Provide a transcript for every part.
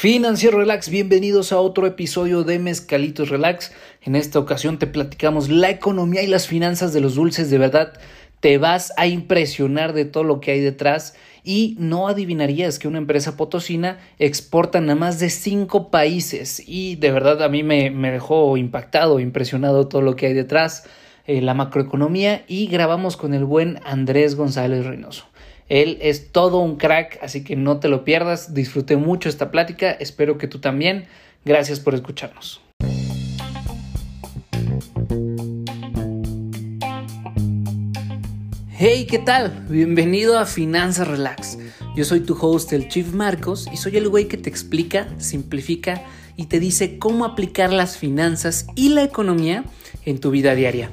Financiero Relax, bienvenidos a otro episodio de Mezcalitos Relax. En esta ocasión te platicamos la economía y las finanzas de los dulces. De verdad, te vas a impresionar de todo lo que hay detrás y no adivinarías que una empresa potosina exporta a más de cinco países. Y de verdad a mí me, dejó impactado, impresionado todo lo que hay detrás, eh, la macroeconomía y grabamos con el buen Andrés González Reynoso. Él es todo un crack, así que no te lo pierdas. Disfruté mucho esta plática, espero que tú también. Gracias por escucharnos. Hey, ¿qué tal? Bienvenido a Finanzas Relax. Yo soy tu host, el Chief Marcos, y soy el güey que te explica, simplifica y te dice cómo aplicar las finanzas y la economía en tu vida diaria.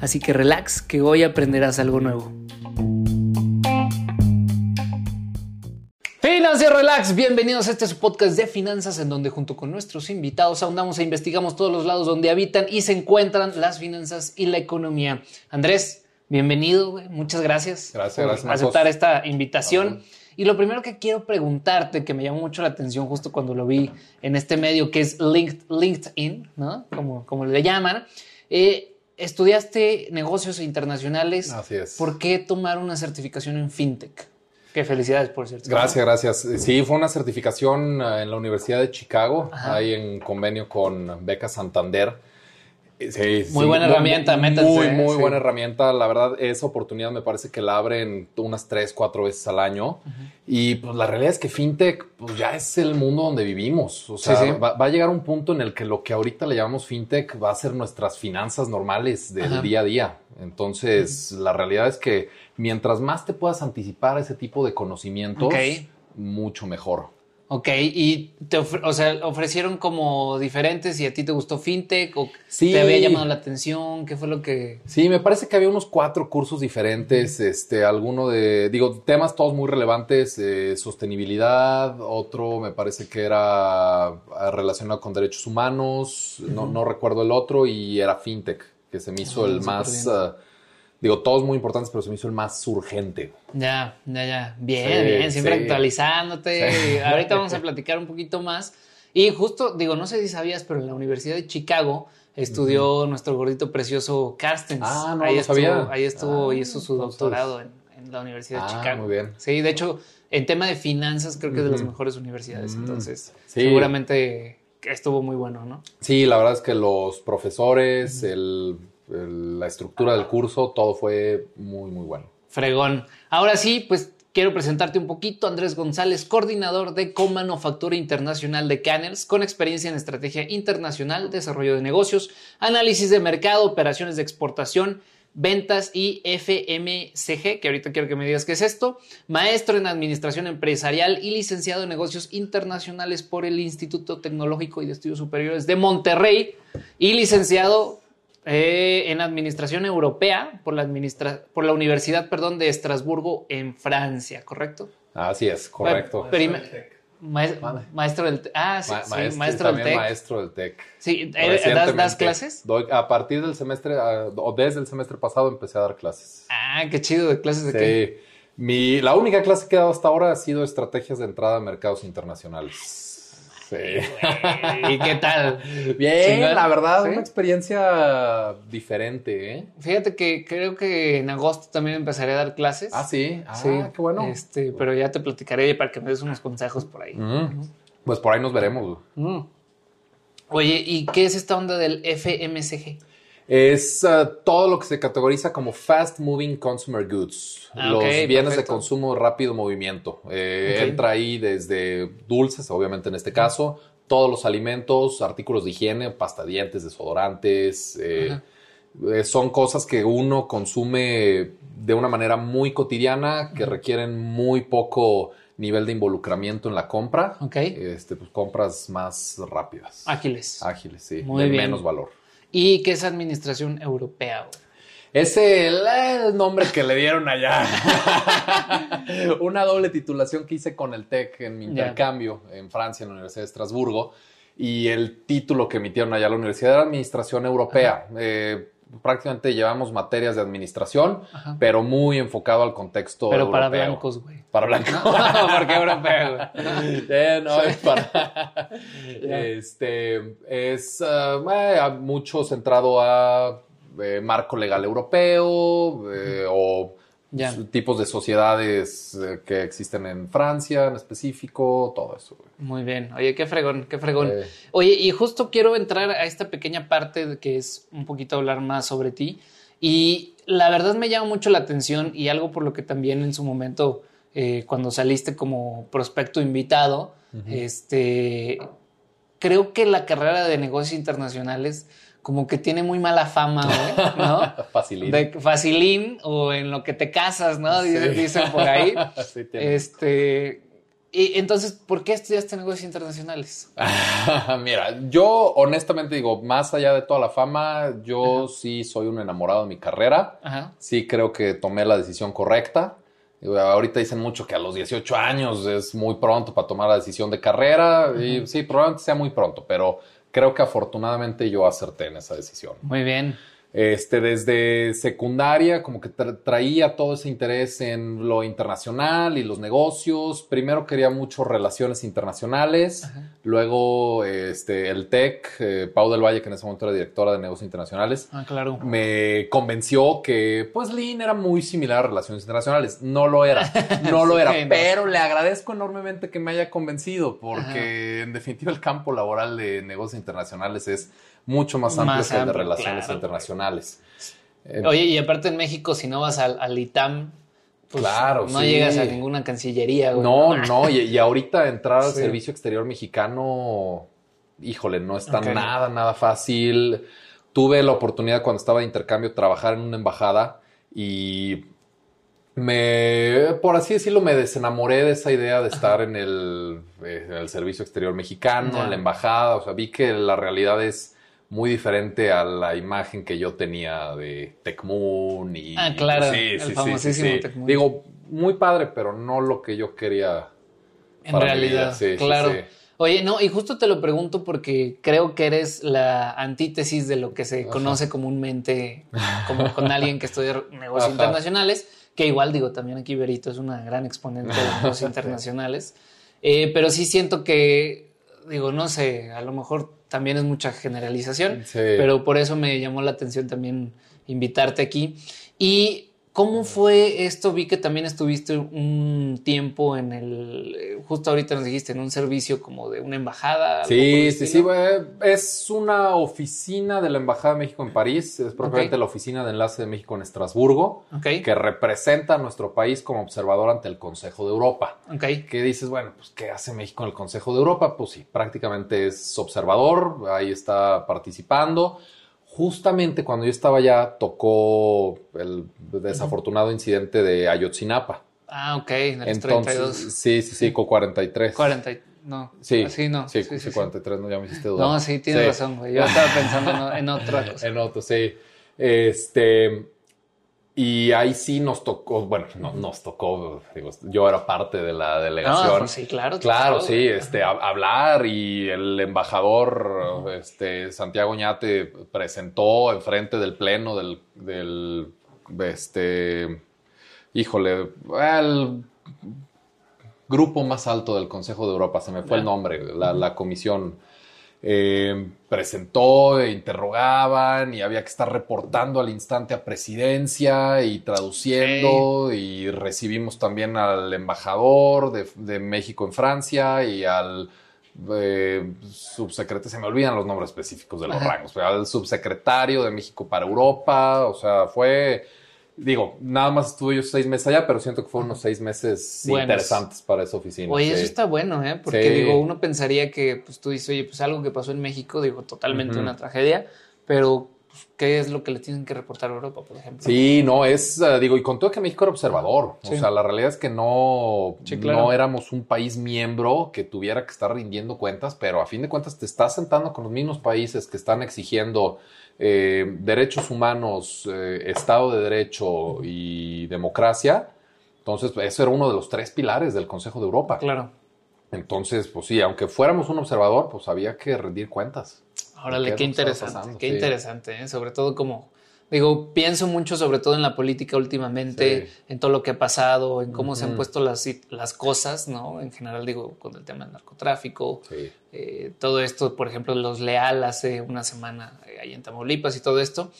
Así que relax, que hoy aprenderás algo nuevo. Finanzas Relax, bienvenidos a este su podcast de finanzas en donde junto con nuestros invitados ahondamos e investigamos todos los lados donde habitan y se encuentran las finanzas y la economía. Andrés, bienvenido, muchas gracias, gracias por aceptar esta invitación. Y lo primero que quiero preguntarte, que me llamó mucho la atención justo cuando lo vi en este medio que es LinkedIn, ¿no? Como, como le llaman, eh, estudiaste negocios internacionales. Así es. ¿Por qué tomar una certificación en FinTech? Qué felicidades, por cierto. Gracias, gracias. Sí, fue una certificación eh, en la Universidad de Chicago, ahí en convenio con Beca Santander. Sí, muy buena herramienta, métanse. Muy, muy buena herramienta. La verdad, esa oportunidad me parece que la abren unas tres, cuatro veces al año. Y pues la realidad es que FinTech pues, ya es el mundo donde vivimos. O sea, va, a llegar un punto en el que lo que ahorita le llamamos FinTech va a ser nuestras finanzas normales del día a día. Entonces, la realidad es que mientras más te puedas anticipar ese tipo de conocimientos, mucho mejor. Ok, y te o sea, ofrecieron como diferentes y a ti te gustó FinTech o te había llamado la atención, ¿qué fue lo que...? Sí, me parece que había unos cuatro cursos diferentes, este, alguno de, digo, temas todos muy relevantes, eh, sostenibilidad, otro me parece que era ah, relacionado con derechos humanos, no, no, recuerdo el otro, y era FinTech, que se me hizo ah, el más... Digo, todos muy importantes, pero se me hizo el más urgente. Ya, ya, ya. Bien, bien, siempre actualizándote. Ahorita vamos a platicar un poquito más. Y justo, digo, no sé si sabías, pero en la Universidad de Chicago estudió nuestro gordito precioso Carstens. Ah, no, ahí lo estuvo, sabía. Ahí estuvo, y hizo su doctorado en, la Universidad de ah, Chicago. Muy bien. Sí, de hecho, en tema de finanzas creo que es de las mejores universidades. Entonces, seguramente estuvo muy bueno, ¿no? Sí, la verdad es que los profesores, el la estructura del curso, todo fue muy, muy bueno. Fregón. Ahora sí, pues quiero presentarte un poquito. Andrés González, coordinador de Comanufactura Internacional de Canners, con experiencia en estrategia internacional, desarrollo de negocios, análisis de mercado, operaciones de exportación, ventas y FMCG, que ahorita quiero que me digas qué es esto, maestro en administración empresarial y licenciado en negocios internacionales por el Instituto Tecnológico y de Estudios Superiores de Monterrey y licenciado eh, en Administración Europea por la, por la Universidad perdón, de Estrasburgo en Francia, ¿correcto? Así es, correcto. maestro del TEC. Ah, sí, maestro, del TEC. Maestro del TEC. Sí, eh, ¿das, clases? a partir del semestre, o desde el semestre pasado empecé a dar clases. Ah, qué chido, ¿de clases de qué? Mi, la única clase que he dado hasta ahora ha sido estrategias de entrada a mercados internacionales. ¿Y qué tal? Bien, la verdad, una experiencia diferente, ¿eh? Fíjate que creo que en agosto también empezaré a dar clases. Ah, sí. Ah, sí. qué bueno. Este, pero ya te platicaré para que me des unos consejos por ahí. Pues por ahí nos veremos. Oye, ¿y qué es esta onda del FMCG? Es uh, todo lo que se categoriza como Fast Moving Consumer Goods, ah, los bienes de consumo rápido movimiento. Eh, entra ahí desde dulces, obviamente en este caso, todos los alimentos, artículos de higiene, pasta dientes, desodorantes. Eh, eh, son cosas que uno consume de una manera muy cotidiana, que requieren muy poco nivel de involucramiento en la compra. Este, pues compras más rápidas. Ágiles. Ágiles, sí. de menos valor. ¿Y qué es administración europea? Es el, nombre que le dieron allá. Una doble titulación que hice con el TEC en mi intercambio en Francia, en la Universidad de Estrasburgo. Y el título que emitieron allá a la Universidad era Administración Europea. Eh, prácticamente llevamos materias de administración, pero muy enfocado al contexto Pero para blancos, güey. Para blancos. porque europeo. eh, no, es para... este, es uh, mucho centrado a eh, marco legal europeo eh, o tipos de sociedades eh, que existen en Francia en específico, todo eso. Muy bien. Oye, qué fregón, qué fregón. Oye, y justo quiero entrar a esta pequeña parte que es un poquito hablar más sobre ti. Y la verdad me llama mucho la atención y algo por lo que también en su momento, eh, cuando saliste como prospecto invitado, este, creo que la carrera de negocios internacionales como que tiene muy mala fama, ¿no? facilín. De facilín o en lo que te casas, ¿no? Dicen, por ahí. este, y entonces, ¿por qué estudiaste negocios internacionales? Mira, yo honestamente digo, más allá de toda la fama, yo sí soy un enamorado de mi carrera. Sí creo que tomé la decisión correcta. Ahorita dicen mucho que a los 18 años es muy pronto para tomar la decisión de carrera. Y sí, probablemente sea muy pronto, pero creo que afortunadamente yo acerté en esa decisión. Muy bien. Este, desde secundaria, como que traía todo ese interés en lo internacional y los negocios. Primero quería mucho relaciones internacionales. Luego, este, el TEC, eh, Pau del Valle, que en ese momento era directora de negocios internacionales, ah, claro. me convenció que, pues, Lean era muy similar a relaciones internacionales. No lo era, no lo era, pero le agradezco enormemente que me haya convencido, porque en definitiva el campo laboral de negocios internacionales es mucho más amplio que el de relaciones internacionales. Oye, y aparte en México, si no vas al, ITAM, pues claro, no llegas a ninguna cancillería. No, no, y, ahorita entrar al servicio exterior mexicano, híjole, no está nada, nada fácil. Tuve la oportunidad cuando estaba de intercambio trabajar en una embajada y me, por así decirlo, me desenamoré de esa idea de estar en el, eh, en el, servicio exterior mexicano, en la embajada. O sea, vi que la realidad es muy diferente a la imagen que yo tenía de Tecmoon y ah claro sí, el famosísimo digo muy padre pero no lo que yo quería en realidad claro. oye no y justo te lo pregunto porque creo que eres la antítesis de lo que se conoce comúnmente como con alguien que estudia negocios internacionales que igual digo también aquí Berito es una gran exponente de negocios internacionales. Eh, pero sí siento que digo no sé a lo mejor también es mucha generalización, pero por eso me llamó la atención también invitarte aquí. Y ¿Cómo fue esto? Vi que también estuviste un tiempo en el, eh, justo ahorita nos dijiste, en un servicio como de una embajada. Sí, sí, sí, es una oficina de la Embajada de México en París, es propiamente la oficina de enlace de México en Estrasburgo, que representa a nuestro país como observador ante el Consejo de Europa. Okay. Que dices, bueno, pues ¿qué hace México en el Consejo de Europa? Pues sí, prácticamente es observador, ahí está participando justamente cuando yo estaba allá tocó el desafortunado incidente de Ayotzinapa. Ah, ok, en el Entonces, 32. Sí, sí, sí, con 43. 40, no. Sí, sí, no. Sí, sí, 43, no, ya me hiciste dudar. No, sí, tienes razón, güey. Yo estaba pensando en otra cosa. en otro, sí. Este, y ahí sí nos tocó, bueno, no, nos tocó, digo, yo era parte de la delegación. Pues sí, claro. Claro, sí, este, hablar y el embajador, este, Santiago Ñate presentó enfrente del pleno del, del, este, híjole, el grupo más alto del Consejo de Europa, se me fue el nombre, la, la comisión eh, presentó, e interrogaban y había que estar reportando al instante a presidencia y traduciendo y recibimos también al embajador de, México en Francia y al eh, subsecretario, se me olvidan los nombres específicos de los rangos, pero al subsecretario de México para Europa, o sea, fue Digo, nada más estuve yo seis meses allá, pero siento que fueron unos seis meses interesantes para esa oficina. Oye, eso está bueno, ¿eh? Porque digo, uno pensaría que pues tú dices, oye, pues algo que pasó en México, digo, totalmente una tragedia, pero pues, ¿qué es lo que le tienen que reportar a Europa, por ejemplo? Sí, no, es, eh, digo, y con todo que México era observador. O sea, la realidad es que no, no éramos un país miembro que tuviera que estar rindiendo cuentas, pero a fin de cuentas te estás sentando con los mismos países que están exigiendo eh, derechos humanos, eh, Estado de Derecho y democracia. Entonces, eso era uno de los tres pilares del Consejo de Europa. Claro. Entonces, pues sí, aunque fuéramos un observador, pues había que rendir cuentas. Órale, qué interesante, qué interesante, ¿eh? sobre todo como Digo, pienso mucho sobre todo en la política últimamente, en todo lo que ha pasado, en cómo se han puesto las, las cosas, ¿no? En general, digo, con el tema del narcotráfico, eh, todo esto, por ejemplo, los Leal hace una semana eh, ahí en Tamaulipas y todo esto.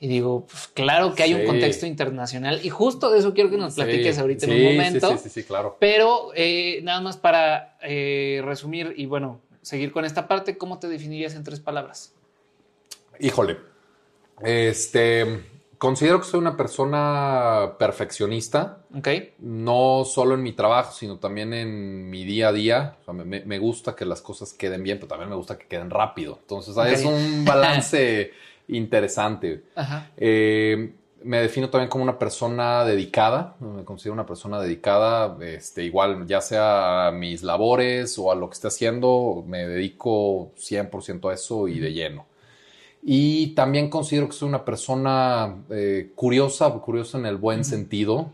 Y digo, pues claro que hay un contexto internacional y justo de eso quiero que nos platiques ahorita en un momento. Sí, sí, sí, claro. Pero eh, nada más para resumir y bueno, seguir con esta parte, ¿cómo te definirías en tres palabras? Híjole, este, considero que soy una persona perfeccionista. Ok. No solo en mi trabajo, sino también en mi día a día. me, gusta que las cosas queden bien, pero también me gusta que queden rápido. Entonces, es un balance interesante. Ajá. Eh, me defino también como una persona dedicada, me considero una persona dedicada, este, igual ya sea a mis labores o a lo que esté haciendo, me dedico 100% a eso y de lleno. Y también considero que soy una persona eh, curiosa, curiosa en el buen sentido.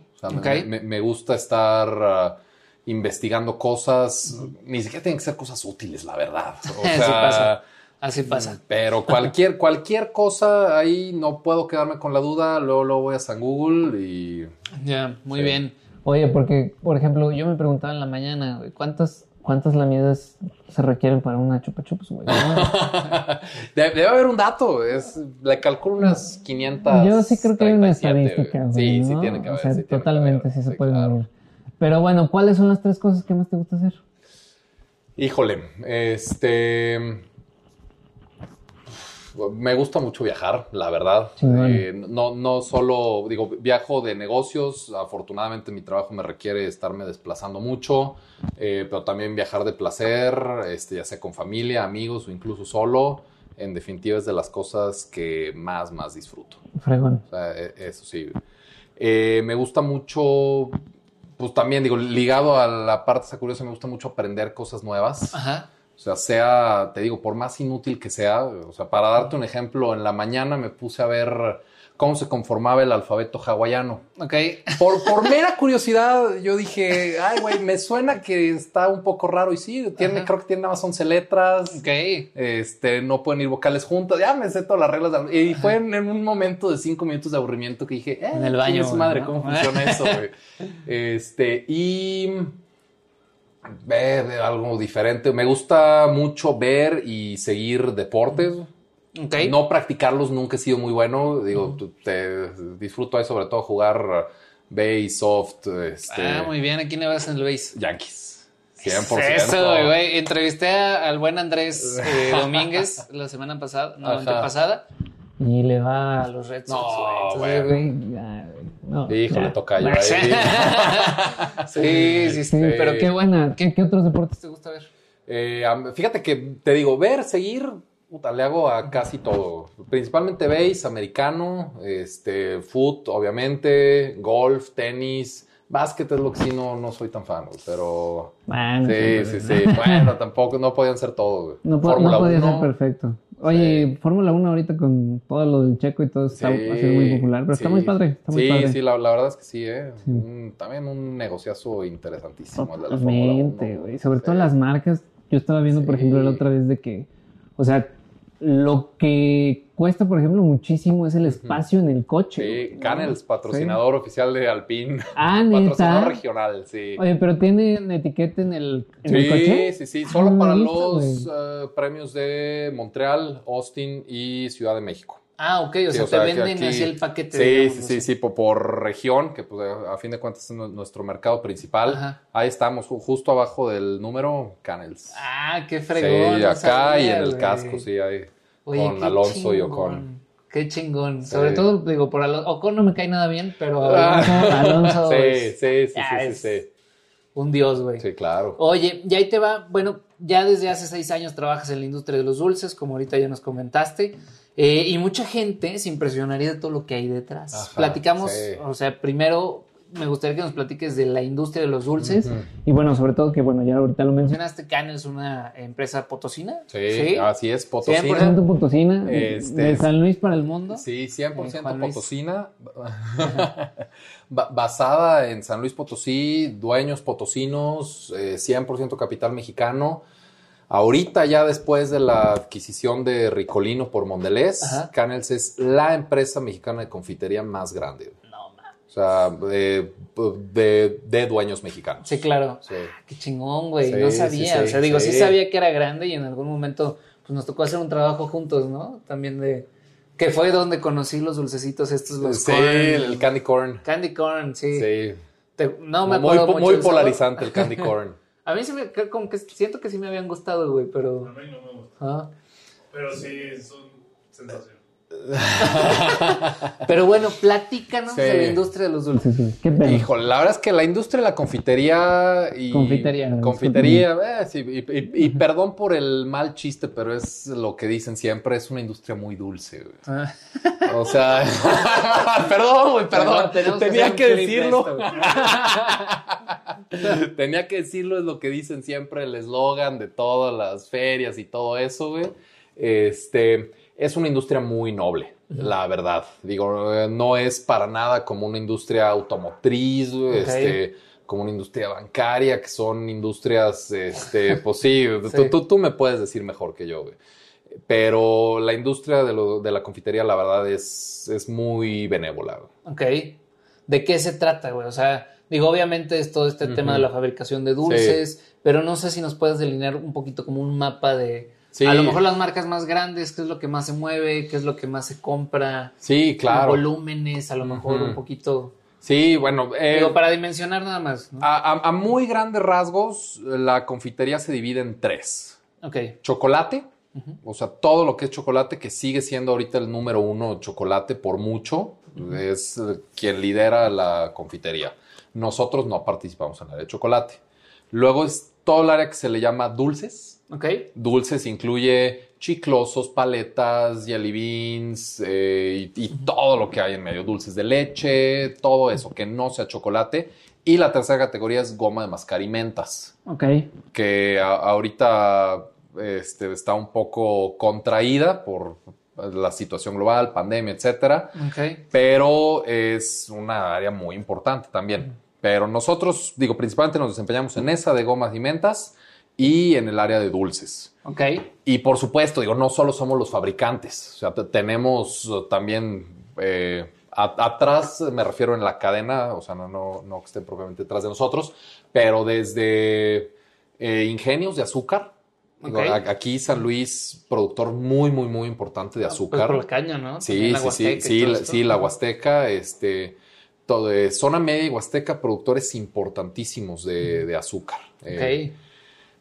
me, gusta estar ah, investigando cosas, ni siquiera tienen que ser cosas útiles, la verdad. Así pasa. Así pasa. Pero cualquier, cualquier cosa ahí no puedo quedarme con la duda, luego, lo voy a San Google y... Ya, muy bien. Oye, porque, por ejemplo, yo me preguntaba en la mañana, ¿cuántas ¿Cuántas lamidas se requieren para una chupa chups, Debe, haber un dato. Es, le calculo unas 500. Yo sí creo que hay una estadística. Sí, sí tiene que haber. O sea, totalmente, sí se puede medir. Pero bueno, ¿cuáles son las tres cosas que más te gusta hacer? Híjole, este me gusta mucho viajar, la verdad. Eh, no, no solo, digo, viajo de negocios. Afortunadamente mi trabajo me requiere estarme desplazando mucho, eh, pero también viajar de placer, este, ya sea con familia, amigos o incluso solo. En definitiva es de las cosas que más, más disfruto. Fregón. E, eso sí. Eh, me gusta mucho, pues también digo, ligado a la parte esa curiosa, me gusta mucho aprender cosas nuevas. Ajá. O sea, sea, te digo, por más inútil que sea, o sea, para darte un ejemplo, en la mañana me puse a ver cómo se conformaba el alfabeto hawaiano. Ok. Por, por mera curiosidad, yo dije, ay, güey, me suena que está un poco raro. Y sí, tiene, creo que tiene nada más 11 letras. Ok. Este, no pueden ir vocales juntas. Ya me sé todas las reglas. Y fue en, un momento de cinco minutos de aburrimiento que dije, eh, en el baño. Su madre, ¿cómo funciona eso, güey? Este, y ver algo diferente. Me gusta mucho ver y seguir deportes. No practicarlos nunca he sido muy bueno. Digo, te disfruto ahí sobre todo jugar base, soft. Este, ah, muy bien. ¿A quién le vas en el base? Yankees. 100%. Eso, güey. Entrevisté al buen Andrés eh, Domínguez la semana pasada, no, la pasada. Y le va a los Red Sox, no, güey. No, Híjole, toca yo sí, sí, sí, pero qué buena. ¿Qué, otros deportes te gusta ver? Eh, fíjate que te digo, ver, seguir, puta, le hago a casi todo. Principalmente base, americano, este, foot, obviamente, golf, tenis. Básquet es lo que sí no, no soy tan fan, pero... Bueno, sí, sí, sí. bueno, tampoco, no podían ser todos, No, no podía ser perfecto. Oye, Fórmula 1 ahorita con todo lo del checo y todo está haciendo muy popular, pero está muy padre. Está muy sí, sí, la, verdad es que sí, ¿eh? también un negociazo interesantísimo el de la Fórmula 1. güey. Sobre todo las marcas. Yo estaba viendo, por ejemplo, la otra vez de que, o sea, lo que cuesta, por ejemplo, muchísimo es el espacio en el coche. Sí, Canels, patrocinador oficial de Alpine. Ah, Patrocinador regional, sí. Oye, pero tienen etiqueta en el, en el coche. Sí, sí, solo ah, para los eh, premios de Montreal, Austin y Ciudad de México. Ah, ok, o sea, te venden así el paquete. Sí, sí, sí, sí, por, región, que pues, a fin de cuentas es nuestro mercado principal. Ahí estamos, justo abajo del número Canels. Ah, qué fregón. Sí, acá y en el casco, sí, ahí. con Alonso y Ocon. Qué chingón. Sobre todo, digo, por Alonso. Ocon no me cae nada bien, pero Alonso. sí, sí, sí, sí, sí, Un dios, güey. Sí, claro. Oye, y ahí te va. Bueno, ya desde hace seis años trabajas en la industria de los dulces, como ahorita ya nos comentaste. Eh, y mucha gente se impresionaría de todo lo que hay detrás. Platicamos, o sea, primero me gustaría que nos platiques de la industria de los dulces. Y bueno, sobre todo que, bueno, ya ahorita lo mencionaste, Can es una empresa potosina. Sí, así es, potosina. 100% potosina, este, de San Luis para el mundo. Sí, 100% potosina, basada en San Luis Potosí, dueños potosinos, 100% eh, capital mexicano. Ahorita ya después de la adquisición de Ricolino por Mondelez, Canels es la empresa mexicana de confitería más grande. Sea, de, dueños mexicanos. Sí, claro. Sí. Ah, qué chingón, güey. no sabía. o sea, digo, sí. sabía que era grande y en algún momento pues nos tocó hacer un trabajo juntos, ¿no? También de... Que fue donde conocí los dulcecitos estos, los Sí, el candy corn. Candy corn, sí. Sí. no me acuerdo muy, mucho Muy polarizante el candy corn. A mí sí me, como que siento que sí me habían gustado, güey, pero... A mí no me gustó. ¿Ah? Pero sí, son sensaciones. Pero bueno, platícanos de la industria de los dulces. ¿Qué Híjole, la verdad es que la industria de la confitería y. Confitería. Confitería, eh, y, perdón por el mal chiste, pero es lo que dicen siempre: es una industria muy dulce. Ah. O sea, perdón, güey, perdón. Tenía que, decirlo. Tenía que decirlo, es lo que dicen siempre el eslogan de todas las ferias y todo eso, güey. Este es una industria muy noble, la verdad. Digo, no es para nada como una industria automotriz, este, como una industria bancaria, que son industrias, este, pues sí, Tú, me puedes decir mejor que yo, güey. Pero la industria de, la confitería, la verdad, es, es muy benévola. Ok. ¿De qué se trata, güey? O sea, digo, obviamente es todo este tema de la fabricación de dulces, pero no sé si nos puedes delinear un poquito como un mapa de a lo mejor las marcas más grandes, qué es lo que más se mueve, qué es lo que más se compra. Sí, claro. Volúmenes, a lo mejor un poquito. Sí, bueno. Eh, Digo, para dimensionar nada más. A, muy grandes rasgos, la confitería se divide en tres. Ok. Chocolate, o sea, todo lo que es chocolate, que sigue siendo ahorita el número uno chocolate por mucho, es quien lidera la confitería. Nosotros no participamos en área de chocolate. Luego es todo el área que se le llama dulces Ok. Dulces incluye chiclosos, paletas, jelly beans eh, y, todo lo que hay en medio. Dulces de leche, todo eso que no sea chocolate. Y la tercera categoría es goma de mascar y mentas. Ok. Que ahorita este, está un poco contraída por la situación global, pandemia, etcétera. Okay. Pero es una área muy importante también. Pero nosotros, digo, principalmente nos desempeñamos en esa de gomas y mentas y en el área de dulces. Ok. Y por supuesto, digo, no solo somos los fabricantes, o sea, tenemos también eh, atrás, me refiero en la cadena, o sea, no, no, no que estén propiamente detrás de nosotros, pero desde eh, ingenios de azúcar. aquí San Luis, productor muy, muy, muy importante de ah, pues azúcar. por la caña, ¿no? Sí, sí, sí, sí, sí, la Huasteca, este, todo, zona media y Huasteca, productores importantísimos de, de azúcar. Ok.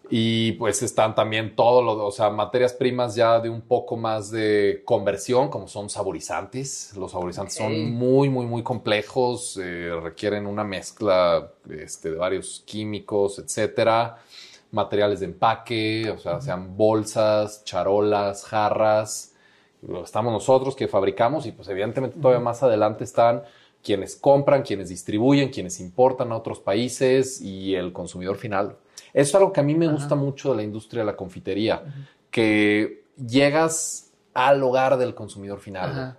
Y pues están también todos los, o sea, materias primas ya de un poco más de conversión, como son saborizantes. Los saborizantes son muy, muy, muy complejos, eh, requieren una mezcla este, de varios químicos, etcétera. Materiales de empaque, o sea, sean bolsas, charolas, jarras. Estamos nosotros que fabricamos y pues evidentemente todavía más adelante están quienes compran, quienes distribuyen, quienes importan a otros países y el consumidor final es algo que a mí me gusta mucho de la industria de la confitería, que llegas al hogar del consumidor final.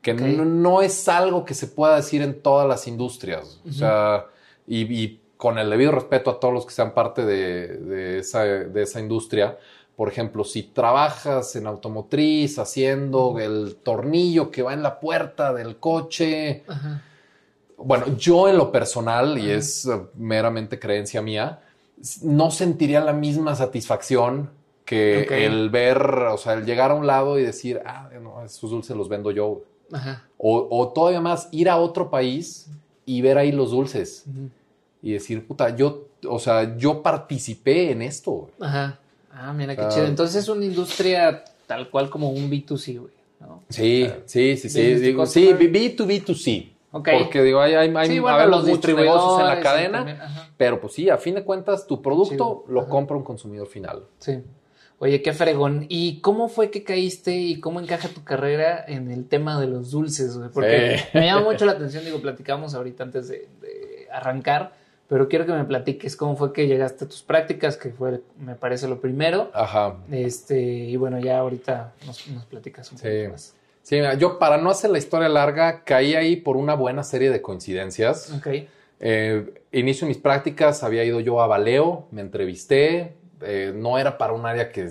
Que no, es algo que se pueda decir en todas las industrias. O sea, y, con el debido respeto a todos los que sean parte de, esa, industria, por ejemplo, si trabajas en automotriz haciendo el tornillo que va en la puerta del coche. Bueno, yo en lo personal, y es meramente creencia mía, no sentiría la misma satisfacción que el ver, o sea, el llegar a un lado y decir, ah, no, esos dulces los vendo yo. O, todavía más, ir a otro país y ver ahí los dulces y decir, puta, yo, o sea, yo participé en esto. Ajá. Ah, mira qué chido. Entonces es una industria tal cual como un B2C, güey. Sí, sí, sí, sí. Digo, sí, B2B2C. Porque digo, hay, hay, los muchos negocios en la cadena, pero pues sí, a fin de cuentas, tu producto lo compra un consumidor final. Sí. Oye, qué fregón. ¿Y cómo fue que caíste y cómo encaja tu carrera en el tema de los dulces? Porque me llama mucho la atención, digo, platicamos ahorita antes de, arrancar, pero quiero que me platiques cómo fue que llegaste a tus prácticas, que fue, me parece, lo primero. Ajá. Este, y bueno, ya ahorita nos, nos platicas un poco más. Sí, yo para no hacer la historia larga, caí ahí por una buena serie de coincidencias. Ok. Eh, inicio mis prácticas, había ido yo a Baleo, me entrevisté, eh, no era para un área que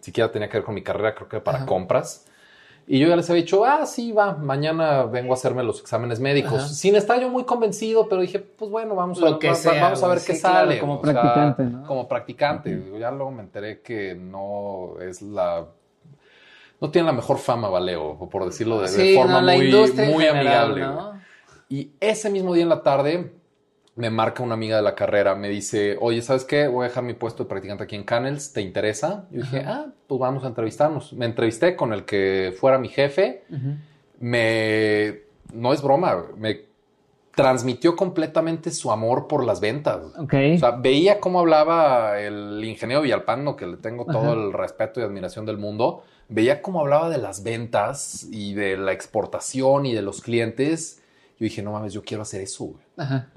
siquiera tenía que ver con mi carrera, creo que era para compras. Y yo ya les había dicho, ah, sí, va, mañana vengo a hacerme los exámenes médicos. Sin estar yo muy convencido, pero dije, pues bueno, vamos, a, vamos a ver qué sale. como practicante, ¿no? Como practicante. Ya luego me enteré que no es la... No tiene la mejor fama, Valeo, por decirlo de, forma muy, muy amigable. Y ese mismo día en la tarde me marca una amiga de la carrera, me dice, oye, ¿sabes qué? Voy a dejar mi puesto de practicante aquí en Canels, ¿te interesa? Yo dije, ah, pues vamos a entrevistarnos. Me entrevisté con el que fuera mi jefe. Me, no es broma, me transmitió completamente su amor por las ventas. Okay. O sea, veía cómo hablaba el ingeniero Villalpando, que le tengo todo el respeto y admiración del mundo. Veía cómo hablaba de las ventas y de la exportación y de los clientes. Yo dije, no mames, yo quiero hacer eso. Ajá.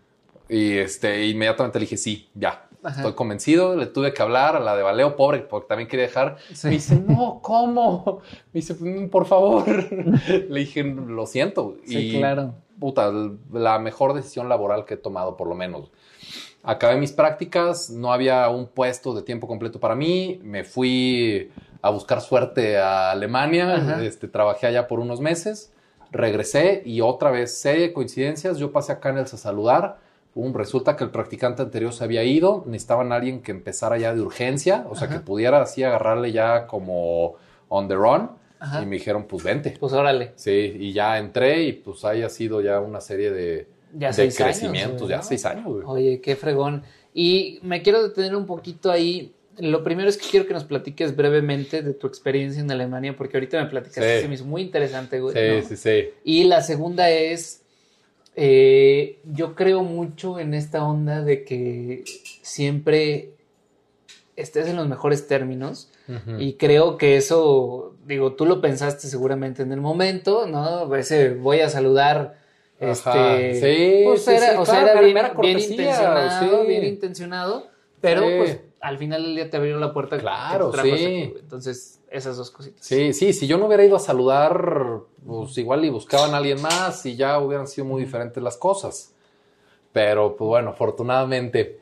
Y este, inmediatamente le dije, sí, ya. Estoy convencido, le tuve que hablar a la de Valeo, pobre, porque también quería dejar. Me dice, no, ¿cómo? Me dice, por favor. le dije, lo siento. Sí, claro. Puta, la mejor decisión laboral que he tomado, por lo menos. Acabé mis prácticas, no había un puesto de tiempo completo para mí. Me fui a buscar suerte a Alemania. Este, trabajé allá por unos meses. Regresé y otra vez, serie coincidencias, yo pasé a Canels a saludar resulta que el practicante anterior se había ido, necesitaban a alguien que empezara ya de urgencia, o sea, que pudiera así agarrarle ya como on the run. Y me dijeron, pues vente. Pues órale. Sí, y ya entré y pues ahí ha sido ya una serie de, ya de crecimientos, ya seis años. Oye, qué fregón. Y me quiero detener un poquito ahí. Lo primero es que quiero que nos platiques brevemente de tu experiencia en Alemania, porque ahorita me platicaste, se me hizo muy interesante, güey. Sí, sí, sí. Y la segunda es, eh, yo creo mucho en esta onda de que siempre estés en los mejores términos y creo que eso, digo, tú lo pensaste seguramente en el momento, ¿no? Ese voy a saludar. Este, sí, pues era, o sea, era bien, intencionado, bien intencionado, pero pues al final del día te abrió la puerta. Claro, sí. Entonces, esas dos cositas. Sí, sí, si yo no hubiera ido a saludar, pues igual y buscaban a alguien más y ya hubieran sido muy diferentes las cosas. Pero, pues bueno, afortunadamente.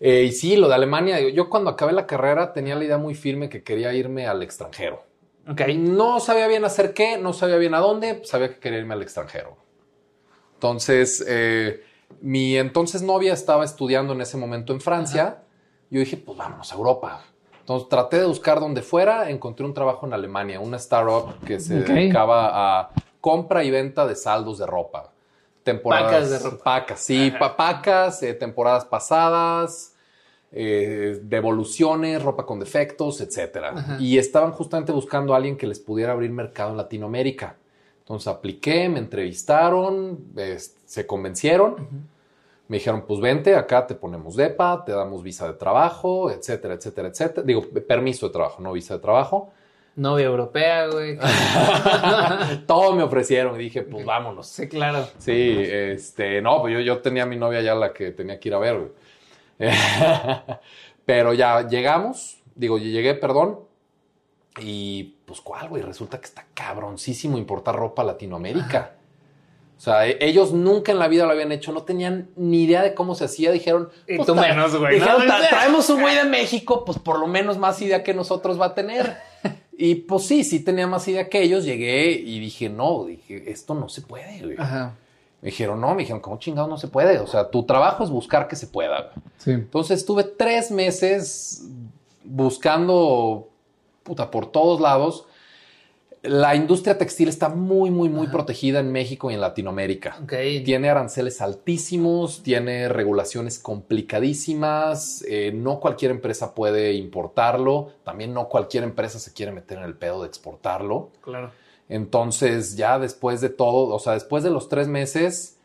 Eh, y sí, lo de Alemania, yo cuando acabé la carrera tenía la idea muy firme que quería irme al extranjero. Ok. No sabía bien hacer qué, no sabía bien a dónde, sabía que quería irme al extranjero. Entonces, eh, mi entonces novia estaba estudiando en ese momento en Francia. Yo dije, pues vámonos a Europa. Entonces traté de buscar donde fuera, encontré un trabajo en Alemania, una startup que se dedicaba a compra y venta de saldos de ropa. Temporadas, pacas de ropa. Pacas, sí, pacas, eh, temporadas pasadas, eh, devoluciones, ropa con defectos, etc. Y estaban justamente buscando a alguien que les pudiera abrir mercado en Latinoamérica. Entonces apliqué, me entrevistaron, se convencieron. Me dijeron, pues vente, acá te ponemos DEPA, te damos visa de trabajo, etcétera, etcétera, etcétera. Digo, permiso de trabajo, no visa de trabajo. Novia europea, güey. Todo me ofrecieron y dije, pues vámonos. Sí, claro. Sí, este, no, pues yo, yo tenía a mi novia ya la que tenía que ir a ver, güey. Pero ya llegamos, digo, llegué, perdón, y pues cuál, güey, resulta que está cabroncísimo importar ropa a Latinoamérica. O sea, e-, ellos nunca en la vida lo habían hecho, no tenían ni idea de cómo se hacía. Dijeron, y pues, tú menos, güey. Dijeron, traemos un güey de México, pues por lo menos más idea que nosotros va a tener. y pues sí, sí tenía más idea que ellos. Llegué y dije, no, dije, esto no se puede, güey. Ajá. Me dijeron, no, me dijeron, ¿cómo chingado no se puede? O sea, tu trabajo es buscar que se pueda. Sí. Entonces estuve tres meses buscando, puta, por todos lados la industria textil está muy, muy, muy protegida en México y en Latinoamérica. Tiene aranceles altísimos, tiene regulaciones complicadísimas, eh, no cualquier empresa puede importarlo, también no cualquier empresa se quiere meter en el pedo de exportarlo. Claro. Entonces, ya después de todo, o sea, después de los tres meses,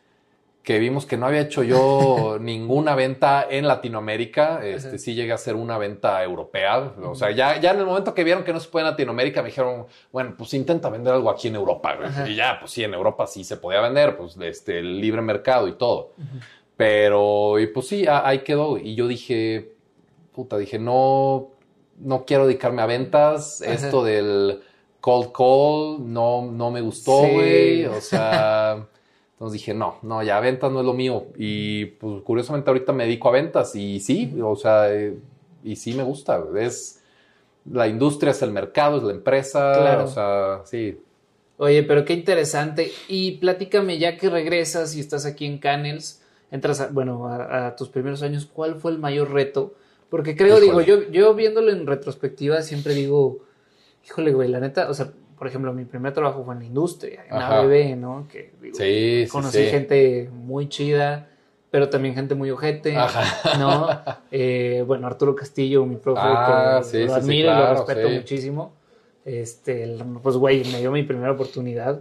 que vimos que no había hecho yo ninguna venta en Latinoamérica. Este, sí llegué a hacer una venta europea. O sea, ya, ya en el momento que vieron que no se puede en Latinoamérica, me dijeron, bueno, pues intenta vender algo aquí en Europa. Y ya, pues sí, en Europa sí se podía vender, pues este, el libre mercado y todo. Pero, y pues sí, ahí quedó. Y yo dije, puta, dije, no, no quiero dedicarme a ventas. Esto del cold call no, no me gustó, güey. O sea... Entonces dije, no, no, ya ventas no es lo mío. Y pues curiosamente ahorita me dedico a ventas y sí, o sea, eh, y sí me gusta. Es, la industria es el mercado, es la empresa, claro. o sea, sí. Oye, pero qué interesante. Y platícame, ya que regresas y estás aquí en Canels, entras, bueno, a, tus primeros años, ¿cuál fue el mayor reto? Porque creo, digo, yo, yo viéndolo en retrospectiva siempre digo, híjole, güey, la neta, o sea, por ejemplo, mi primer trabajo fue en la industria, en ABB, ¿no? Que sí, conocí gente muy chida, pero también gente muy ojete, ¿no? Eh, bueno, Arturo Castillo, mi profe, ah, que lo admiro y lo respeto muchísimo. Este, pues, güey, me dio mi primera oportunidad,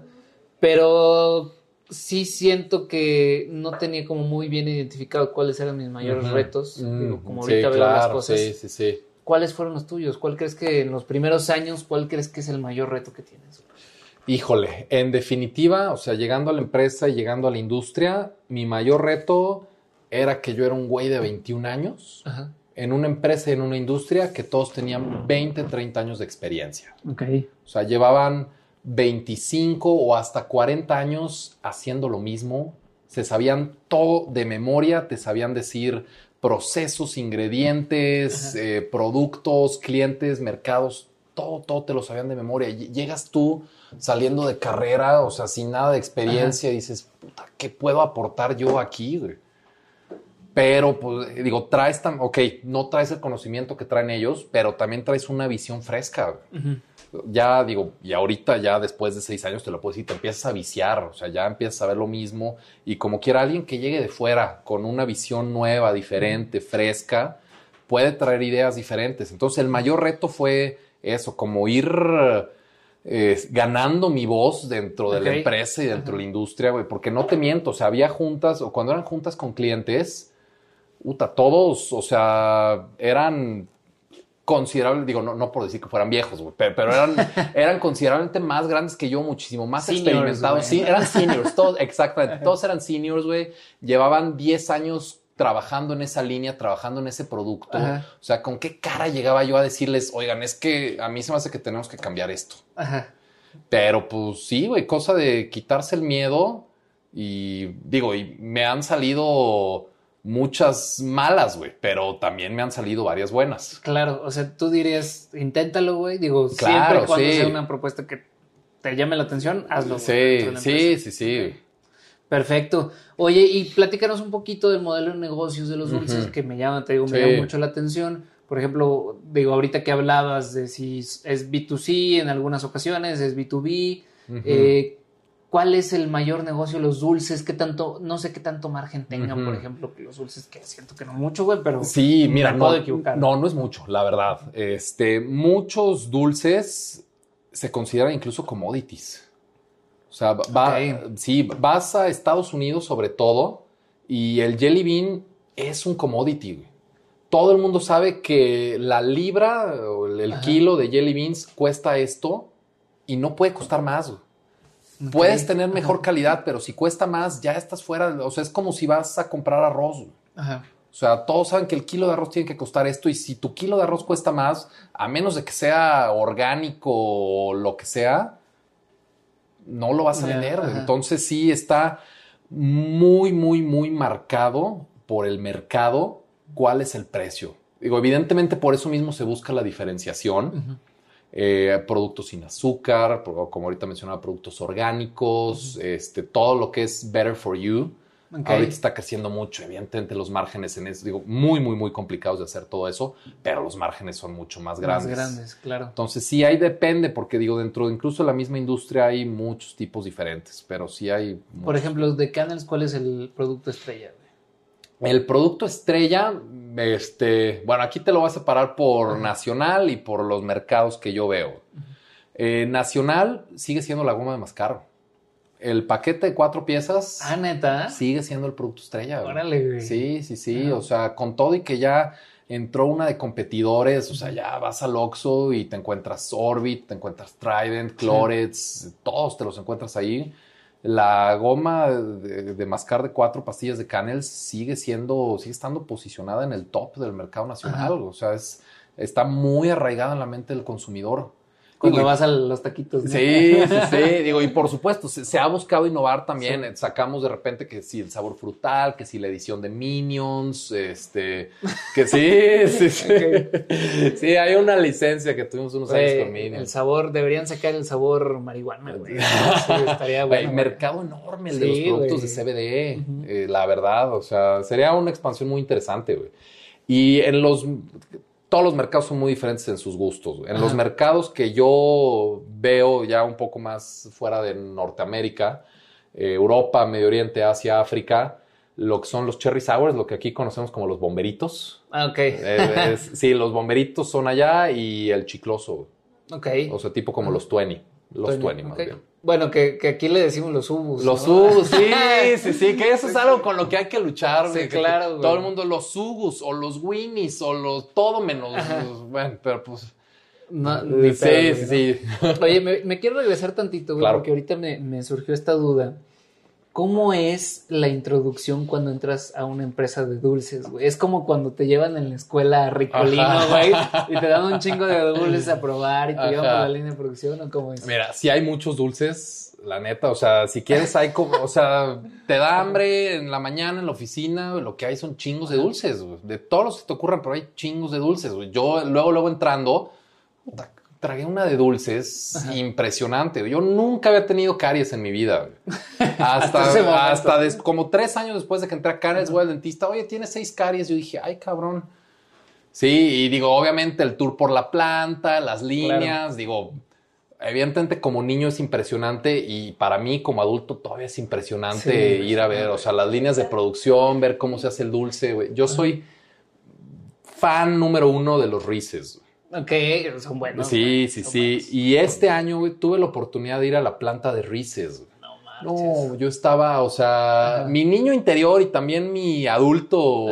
pero sí siento que no tenía como muy bien identificado cuáles eran mis mayores retos, mm, como ahorita veo las cosas. Sí, sí, sí. ¿Cuáles fueron los tuyos? ¿Cuál crees que en los primeros años, cuál crees que es el mayor reto que tienes? Híjole, en definitiva, o sea, llegando a la empresa y llegando a la industria, mi mayor reto era que yo era un güey de 21 años en una empresa y en una industria que todos tenían 20, 30 años de experiencia. Ok. O sea, llevaban 25 o hasta 40 años haciendo lo mismo, se sabían todo de memoria, te sabían decir procesos, ingredientes, eh, productos, clientes, mercados, todo, todo te lo sabían de memoria. Llegas tú saliendo de carrera, o sea, sin nada de experiencia, y dices, puta, ¿qué puedo aportar yo aquí, Pero, pues, digo, traes, tan, ok, no traes el conocimiento que traen ellos, pero también traes una visión fresca ya digo, y ahorita ya después de seis años te lo puedo decir, te empiezas a viciar, o sea, ya empiezas a ver lo mismo y como quiera alguien que llegue de fuera con una visión nueva, diferente, fresca, puede traer ideas diferentes. Entonces el mayor reto fue eso, como ir eh, ganando mi voz dentro de la empresa y dentro de la industria, güey, porque no te miento, o sea, había juntas, o cuando eran juntas con clientes, puta, todos, o sea, eran considerable, digo, no, no por decir que fueran viejos, pero, eran, eran considerablemente más grandes que yo, muchísimo más experimentados. Sí, eran seniors, todos, exactamente, todos eran seniors, güey. Llevaban 10 años trabajando en esa línea, trabajando en ese producto. O sea, ¿con qué cara llegaba yo a decirles, oigan, es que a mí se me hace que tenemos que cambiar esto? Ajá. Pero pues sí, güey, cosa de quitarse el miedo y digo, y me han salido muchas malas, güey, pero también me han salido varias buenas. Claro, o sea, tú dirías, inténtalo, güey, digo, siempre cuando sea una propuesta que te llame la atención, hazlo. Sí, sí, sí, sí. Perfecto. Oye, y platícanos un poquito del modelo de negocios de los dulces que me llama, te digo, me llama mucho la atención. Por ejemplo, digo, ahorita que hablabas de si es B2C en algunas ocasiones, es B2B, eh, cuál es el mayor negocio los dulces, qué tanto, no sé qué tanto margen tengan, por ejemplo, que los dulces, que siento que no mucho, güey, pero sí, mira, no, puedo equivocar. No, no es mucho, la verdad. Este, muchos dulces se consideran incluso commodities. O sea, va, sí, vas a Estados Unidos sobre todo y el jelly bean es un commodity. Todo el mundo sabe que la libra o el, kilo de jelly beans cuesta esto y no puede costar más. Puedes tener mejor calidad, pero si cuesta más, ya estás fuera. O sea, es como si vas a comprar arroz. Ajá. O sea, todos saben que el kilo de arroz tiene que costar esto y si tu kilo de arroz cuesta más, a menos de que sea orgánico o lo que sea, no lo vas a vender. Entonces sí está muy, muy, muy marcado por el mercado cuál es el precio. Digo, evidentemente por eso mismo se busca la diferenciación. Eh, productos sin azúcar, como ahorita mencionaba, productos orgánicos, este, todo lo que es better for you. Ahorita está creciendo mucho, evidentemente los márgenes en eso, digo, muy, muy, muy complicados de hacer todo eso, pero los márgenes son mucho más grandes. Más grandes, claro. Entonces sí, ahí depende, porque digo, dentro de incluso de la misma industria hay muchos tipos diferentes, pero sí hay... Por ejemplo, de Canels, ¿cuál es el producto estrella? El producto estrella, este, bueno, aquí te lo voy a separar por nacional y por los mercados que yo veo. Eh, nacional sigue siendo la goma de mascar. El paquete de cuatro piezas. Ah, neta. Sigue siendo el producto estrella. Órale, güey. Sí, sí, sí. O sea, con todo y que ya entró una de competidores, o sea, ya vas al Oxxo y te encuentras Orbit, te encuentras Trident, Clorets, todos te los encuentras ahí la goma de, mascar de cuatro pastillas de Canels sigue siendo, sigue estando posicionada en el top del mercado nacional. O sea, es, está muy arraigada en la mente del consumidor. Cuando vas a los taquitos. Sí, sí, sí. Digo, y por supuesto, se, ha buscado innovar también. Sacamos de repente que sí, el sabor frutal, que sí, la edición de Minions, este, que sí, sí, sí. Sí, hay una licencia que tuvimos unos años con Minions. El sabor, deberían sacar el sabor marihuana, güey. Sí, estaría bueno. mercado enorme el de los productos de CBD, eh, la verdad. O sea, sería una expansión muy interesante, güey. Y en los todos los mercados son muy diferentes en sus gustos. En los mercados que yo veo ya un poco más fuera de Norteamérica, eh, Europa, Medio Oriente, Asia, África, lo que son los cherry sours, lo que aquí conocemos como los bomberitos. Ah, ok. sí, los bomberitos son allá y el chicloso. Ok. O sea, tipo como los tueni. Los tueni, más bien. Bueno, que, que, aquí le decimos los ubus. Los ubus, sí, sí, sí, que eso es algo con lo que hay que luchar. Sí, claro, Todo el mundo, los ubus o los winnies o los todo menos. bueno, pero pues. No, sí, sí, sí. Oye, me, me, quiero regresar tantito, güey, porque ahorita me, me surgió esta duda. ¿Cómo es la introducción cuando entras a una empresa de dulces, güey? Es como cuando te llevan en la escuela a Ricolino, güey, y te dan un chingo de dulces a probar y te llevan por la línea de producción, ¿o cómo es? Mira, si hay muchos dulces, la neta, o sea, si quieres hay como, o sea, te da hambre en la mañana en la oficina, lo que hay son chingos de dulces, güey. De todos los que te ocurran, pero hay chingos de dulces, güey. Yo luego, luego entrando, tragué una de dulces impresionante. Yo nunca había tenido caries en mi vida. Hasta, hasta, como tres años después de que entré a caries, voy al dentista. Oye, tiene seis caries. Yo dije, ay, cabrón. Sí, y digo, obviamente el tour por la planta, las líneas, digo, evidentemente como niño es impresionante y para mí como adulto todavía es impresionante ir a ver, o sea, las líneas de producción, ver cómo se hace el dulce. Yo soy fan número uno de los Reese's. Ok, son buenos. Sí, sí, sí. Y este año, güey, tuve la oportunidad de ir a la planta de Reese's. No, no, yo estaba, o sea, mi niño interior y también mi adulto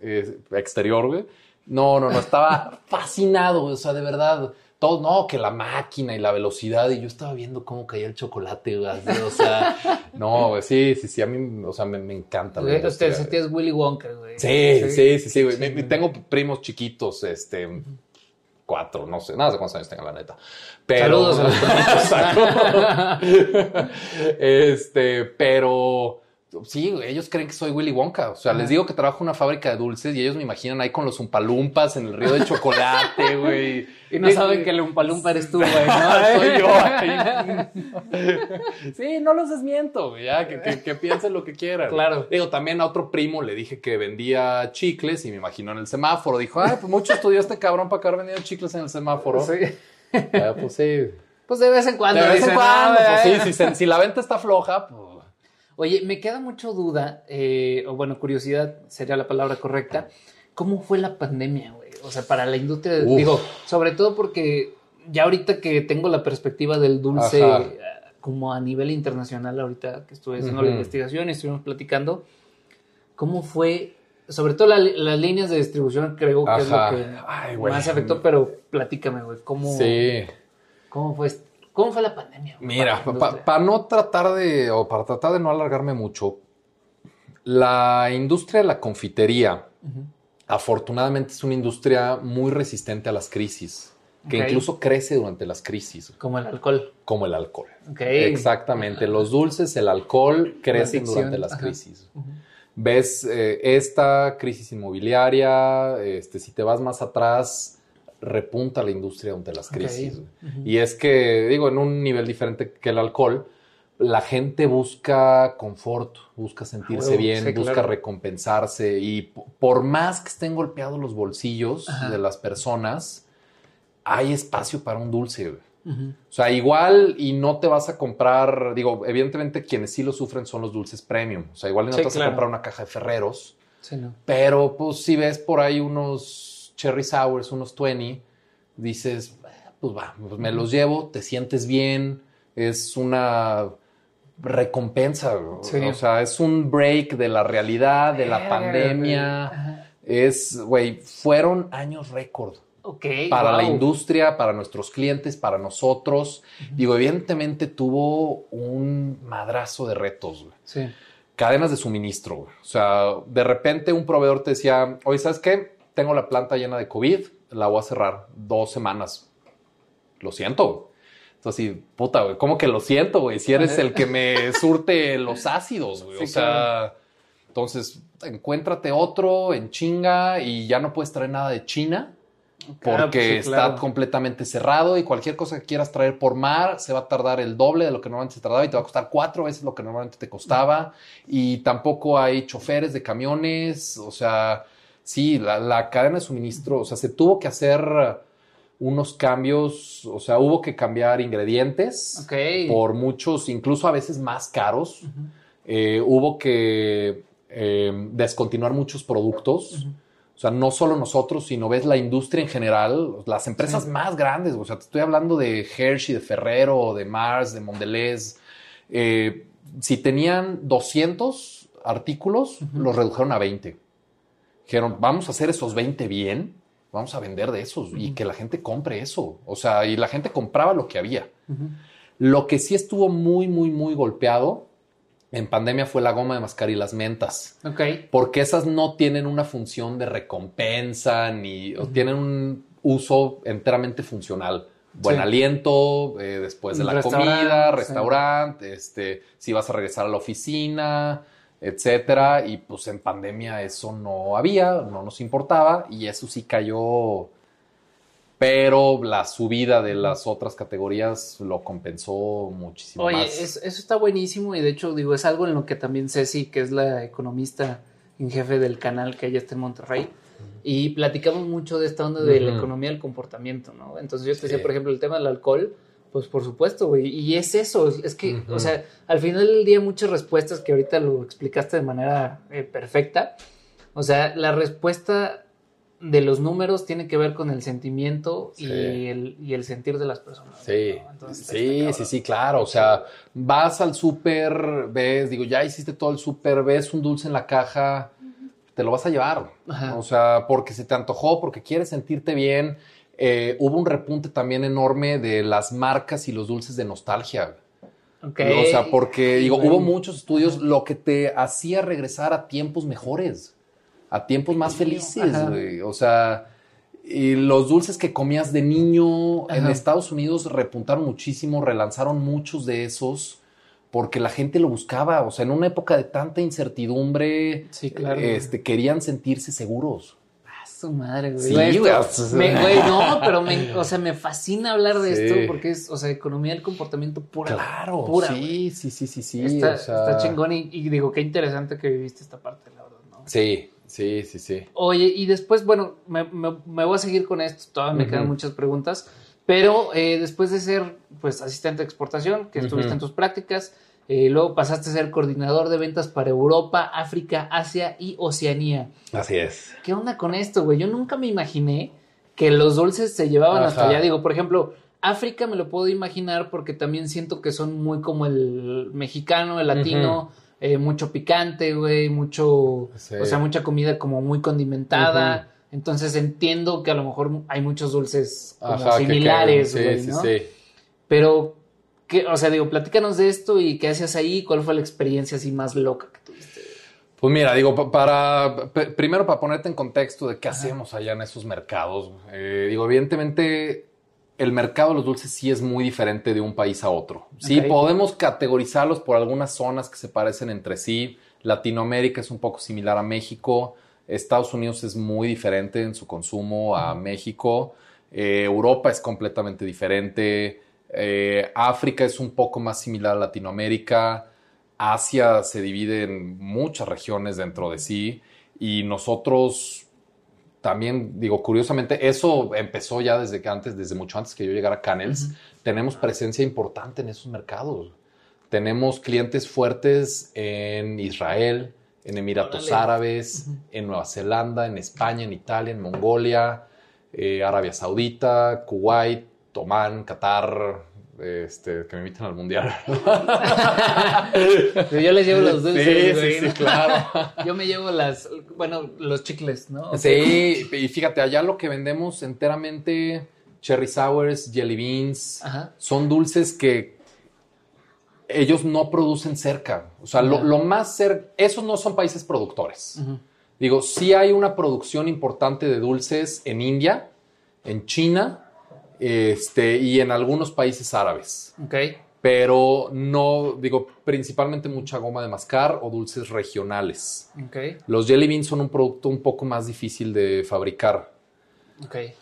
eh, exterior, güey. No, no, no, estaba fascinado, o sea, de verdad. Todo, no, que la máquina y la velocidad, y yo estaba viendo cómo caía el chocolate, güey, o sea, no, güey, sí, sí, sí, a mí, o sea, me, me encanta. Usted es Willy Wonka, güey. Sí, sí, sí, sí, güey. Tengo primos chiquitos, este, cuatro, no sé, nada de cuántos años tenga la neta. Pero, Saludos a los Este, pero Sí, ellos creen que soy Willy Wonka. O sea, les digo que trabajo en una fábrica de dulces y ellos me imaginan ahí con los umpalumpas en el río de chocolate, güey. Y no saben que el umpalumpa eres tú, güey. No, soy yo. sí, no los desmiento, güey. Ya, que, piensen lo que quieran. Claro. Digo, también a otro primo le dije que vendía chicles y me imaginó en el semáforo. Dijo, ay, pues mucho estudió este cabrón para acabar vendiendo chicles en el semáforo. Sí. pues sí. Pues de vez en cuando. De vez en cuando. Pues sí, si, si la venta está floja, pues Oye, me queda mucho duda, eh, o bueno, curiosidad sería la palabra correcta. ¿Cómo fue la pandemia, güey? O sea, para la industria, digo, sobre todo porque ya ahorita que tengo la perspectiva del dulce eh, como a nivel internacional, ahorita que estuve haciendo la investigación y estuvimos platicando, ¿cómo fue? Sobre todo las líneas de distribución creo que es lo que más afectó, pero platícame, güey, ¿cómo, sí. ¿cómo fue? ¿Cómo fue la pandemia? Mira, para no tratar de, o para tratar de no alargarme mucho, la industria de la confitería, afortunadamente es una industria muy resistente a las crisis, que incluso crece durante las crisis. Como el alcohol. Como el alcohol. Exactamente. Los dulces, el alcohol crecen durante las crisis. Ves eh, esta crisis inmobiliaria, este, si te vas más atrás, repunta la industria ante las crisis. Y es que, digo, en un nivel diferente que el alcohol, la gente busca confort, busca sentirse bien, busca recompensarse y por más que estén golpeados los bolsillos de las personas, hay espacio para un dulce. O sea, igual y no te vas a comprar, digo, evidentemente quienes sí lo sufren son los dulces premium. O sea, igual no te vas a comprar una caja de Ferreros. Pero pues si ves por ahí unos cherry sours, unos 20, dices, pues va, pues me los llevo, te sientes bien, es una recompensa, o sea, es un break de la realidad, de la pandemia. Es, güey, fueron años récord. para la industria, para nuestros clientes, para nosotros. Digo, evidentemente tuvo un madrazo de retos. Sí. Cadenas de suministro. O sea, de repente un proveedor te decía, oye, ¿sabes qué? Tengo la planta llena de COVID, la voy a cerrar dos semanas. lo siento. Entonces, puta, güey, ¿cómo que lo siento, güey? Si eres el que me surte los ácidos, güey. o sea, entonces, encuéntrate otro en chinga y ya no puedes traer nada de China porque está completamente cerrado y cualquier cosa que quieras traer por mar se va a tardar el doble de lo que normalmente se tardaba y te va a costar cuatro veces lo que normalmente te costaba. Y tampoco hay choferes de camiones, o sea, sí, la, cadena de suministro, o sea, se tuvo que hacer unos cambios, o sea, hubo que cambiar ingredientes por muchos, incluso a veces más caros. Eh, hubo que eh, descontinuar muchos productos. O sea, no solo nosotros, sino ves la industria en general, las empresas más grandes. O sea, te estoy hablando de Hershey, de Ferrero, de Mars, de Mondelez. Eh, si tenían 200 artículos, los redujeron a 20. Dijeron, vamos a hacer esos 20 bien, vamos a vender de esos y que la gente compre eso. O sea, y la gente compraba lo que había. Lo que sí estuvo muy, muy, muy golpeado en pandemia fue la goma de mascar y las mentas. Ok. Porque esas no tienen una función de recompensa ni tienen un uso enteramente funcional. Buen aliento, eh, después de la comida, restaurante, este, si vas a regresar a la oficina, etcétera. Y pues en pandemia eso no había, no nos importaba y eso sí cayó pero la subida de las otras categorías lo compensó muchísimo Oye, más. eso, está buenísimo y de hecho digo, es algo en lo que también Ceci, que es la economista en jefe del canal que ella está en Monterrey, y platicamos mucho de esta onda de la economía del comportamiento, ¿no? Entonces yo te decía, por ejemplo, el tema del alcohol, pues por supuesto, güey, y es eso, es que, o sea, al final del día muchas respuestas que ahorita lo explicaste de manera eh, perfecta, o sea, la respuesta de los números tiene que ver con el sentimiento y, el, y, el, sentir de las personas. Sí, sí, sí, sí, claro. O sea, vas al súper, ves, digo, ya hiciste todo el súper, ves un dulce en la caja, te lo vas a llevar. O sea, porque se te antojó, porque quieres sentirte bien. Eh, hubo un repunte también enorme de las marcas y los dulces de nostalgia. Okay. O sea, porque, digo, hubo muchos estudios, lo que te hacía regresar a tiempos mejores a tiempos más felices, güey. O sea, y los dulces que comías de niño en Estados Unidos repuntaron muchísimo, relanzaron muchos de esos porque la gente lo buscaba. O sea, en una época de tanta incertidumbre, este, querían sentirse seguros. Su madre, güey. Sí, güey. no, pero me, o sea, me fascina hablar de esto porque es, o sea, economía del comportamiento pura. Claro, pura, sí, sí, sí, sí, sí. Está, está chingón y, y, digo, qué interesante que viviste esta parte, la verdad, ¿no? Sí, Sí, sí, sí. Oye, y después, bueno, me, voy a seguir con esto, todavía me quedan muchas preguntas, pero eh, después de ser, pues, asistente de exportación, que estuviste en tus prácticas, eh, luego pasaste a ser coordinador de ventas para Europa, África, Asia y Oceanía. Así es. ¿Qué onda con esto, güey? Yo nunca me imaginé que los dulces se llevaban hasta allá. Digo, por ejemplo, África me lo puedo imaginar porque también siento que son muy como el mexicano, el latino. Eh, mucho picante, güey, mucho, o sea, mucha comida como muy condimentada. Entonces entiendo que a lo mejor hay muchos dulces como similares, güey, sí, ¿no? Sí, Pero, ¿qué, o sea, digo, platícanos de esto y qué hacías ahí, cuál fue la experiencia así más loca que tuviste. Pues mira, digo, para, primero para ponerte en contexto de qué hacemos allá en esos mercados. Eh, digo, evidentemente el mercado de los dulces sí es muy diferente de un país a otro. Sí, podemos categorizarlos por algunas zonas que se parecen entre sí. Latinoamérica es un poco similar a México. Estados Unidos es muy diferente en su consumo a México. Eh, Europa es completamente diferente. Eh, África es un poco más similar a Latinoamérica. Asia se divide en muchas regiones dentro de sí. Y nosotros también, digo, curiosamente, eso empezó ya desde que antes, desde mucho antes que yo llegara a Canels. Tenemos presencia importante en esos mercados. Tenemos clientes fuertes en Israel, en Emiratos Árabes, en Nueva Zelanda, en España, en Italia, en Mongolia, eh, Arabia Saudita, Kuwait, Tomán, Qatar, este, que me invitan al mundial. yo les llevo los dulces. Sí, sí, claro. Yo me llevo las, bueno, los chicles, ¿no? Sí, y fíjate, allá lo que vendemos enteramente, cherry sours, jelly beans, son dulces que ellos no producen cerca. O sea, lo, más cerca, esos no son países productores. Digo, sí hay una producción importante de dulces en India, en China, Este, y en algunos países árabes. Ok. Pero no, digo, principalmente mucha goma de mascar o dulces regionales. Los jelly beans son un producto un poco más difícil de fabricar.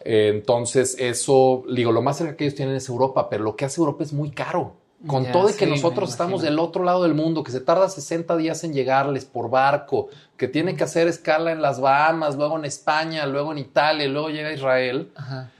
Entonces, eso, digo, lo más cerca que ellos tienen es Europa, pero lo que hace Europa es muy caro. Con todo y que nosotros estamos del otro lado del mundo, que se tarda 60 días en llegarles por barco, que tiene que hacer escala en las Bahamas, luego en España, luego en Italia, luego llega a Israel. Ajá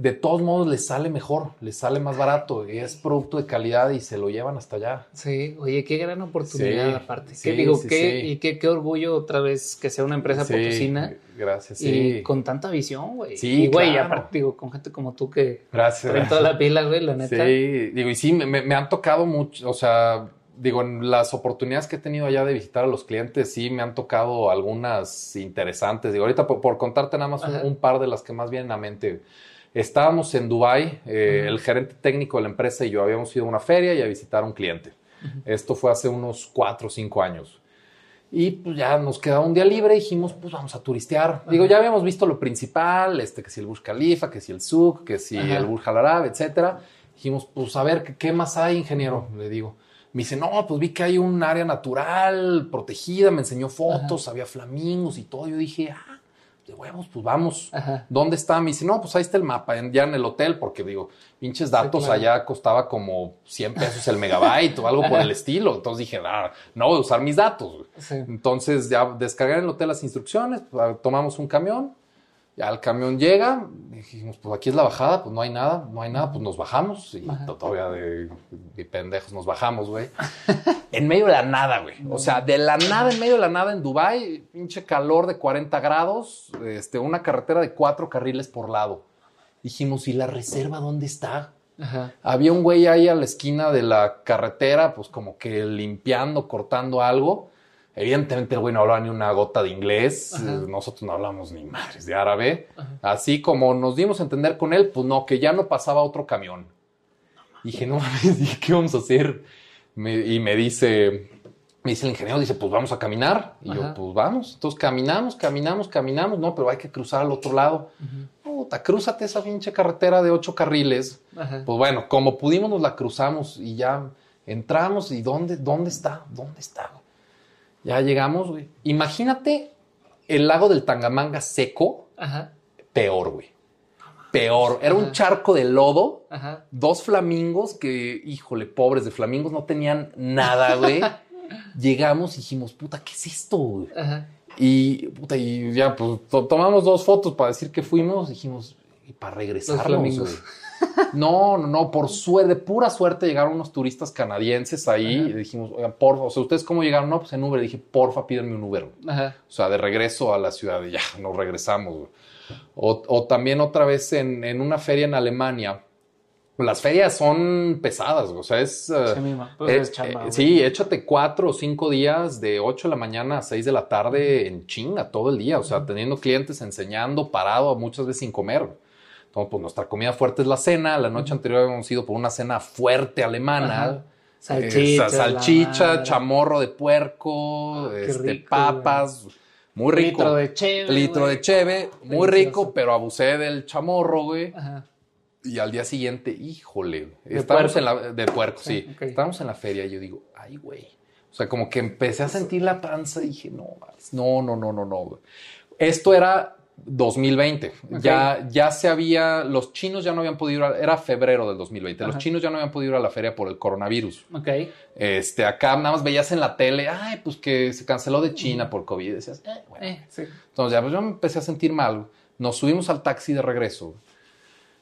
de todos modos les sale mejor, les sale más barato, es producto de calidad y se lo llevan hasta allá. Sí, oye, qué gran oportunidad aparte. ¿Qué digo? qué, y qué, qué, orgullo otra vez que sea una empresa potosina. Gracias, Y con tanta visión, güey. Sí, y güey, aparte digo, con gente como tú que gracias, traen toda la pila, güey, la neta. Sí, digo, y sí, me, me han tocado mucho, o sea, digo, en las oportunidades que he tenido allá de visitar a los clientes, sí me han tocado algunas interesantes. Digo, ahorita por, contarte nada más un, un, par de las que más vienen a mente. Estábamos en Dubai, eh, el gerente técnico de la empresa y yo habíamos ido a una feria y a visitar a un cliente. Esto fue hace unos cuatro o cinco años. Y pues ya nos quedaba un día libre y dijimos, pues vamos a turistear. Digo, ya habíamos visto lo principal, este, que si el Burj Khalifa, que si el Souk, que si el Burj Al Arab, etcétera. Dijimos, pues a ver, ¿qué, más hay, ingeniero? Le digo. Me dice, no, pues vi que hay un área natural protegida, me enseñó fotos, había flamingos y todo. Yo dije, ah, de huevos, pues vamos. ¿Dónde está? Me dice, no, pues ahí está el mapa, ya en el hotel, porque digo, pinches datos allá costaba como 100 pesos el megabyte o algo por el estilo. Entonces dije, ah, no voy a usar mis datos. Entonces ya descargué en el hotel las instrucciones, pues, tomamos un camión, ya el camión llega, dijimos, pues aquí es la bajada, pues no hay nada, no hay nada, pues nos bajamos. Y todavía de, pendejos nos bajamos, güey. en medio de la nada, güey. O sea, de la nada, en medio de la nada en Dubai, pinche calor de 40 grados, este, una carretera de cuatro carriles por lado. Dijimos, ¿y la reserva dónde está? Había un güey ahí a la esquina de la carretera, pues como que limpiando, cortando algo. Evidentemente el güey no hablaba ni una gota de inglés, nosotros no hablamos ni madres de árabe. Así como nos dimos a entender con él, pues no, que ya no pasaba otro camión. dije, no mames, ¿qué vamos a hacer? y me dice, me dice el ingeniero, dice, pues vamos a caminar. Y yo, pues vamos. Entonces caminamos, caminamos, caminamos. No, pero hay que cruzar al otro lado. Puta, crúzate esa pinche carretera de ocho carriles. Pues bueno, como pudimos nos la cruzamos y ya entramos. ¿Y dónde, dónde está? ¿Dónde está? Ya llegamos, güey. Imagínate el lago del Tangamanga seco. Ajá. Peor, güey. Peor. Era un charco de lodo. Ajá. Dos flamingos que, híjole, pobres de flamingos, no tenían nada, güey. Llegamos y dijimos, puta, ¿qué es esto, güey? Ajá. Y, puta, y ya, pues tomamos dos fotos para decir que fuimos. Dijimos, y para regresar, güey. No, no, no, por suerte, de pura suerte llegaron unos turistas canadienses ahí y dijimos, oigan, porfa, o sea, ¿ustedes cómo llegaron? No, pues en Uber. dije, porfa, pídenme un Uber. O sea, de regreso a la ciudad y ya, nos regresamos. O, también otra vez en, en, una feria en Alemania. Las ferias son pesadas, o sea, es... Eh, pues eh, eh, sí, échate cuatro o cinco días de 8 de la mañana a 6 de la tarde en chinga todo el día, o sea, teniendo clientes, enseñando, parado, muchas veces sin comer. Entonces, pues nuestra comida fuerte es la cena. La noche anterior habíamos ido por una cena fuerte alemana. Salchicha, salchicha chamorro de puerco, ah, este, papas. Muy rico. Litro de cheve. Litro de cheve, muy rico, pero abusé del chamorro, güey. Y al día siguiente, híjole, estamos en la de puerco, sí. Estamos en la feria y yo digo, ay, güey. O sea, como que empecé a sentir la panza y dije, no, no, no, no, no, no. Esto era 2020. Ya, ya se había, los chinos ya no habían podido ir, era febrero del 2020, los chinos ya no habían podido ir a la feria por el coronavirus. Ok. Este, acá nada más veías en la tele, ay, pues que se canceló de China por COVID. decías, eh, bueno. Eh, sí. Entonces ya pues yo me empecé a sentir mal. Nos subimos al taxi de regreso.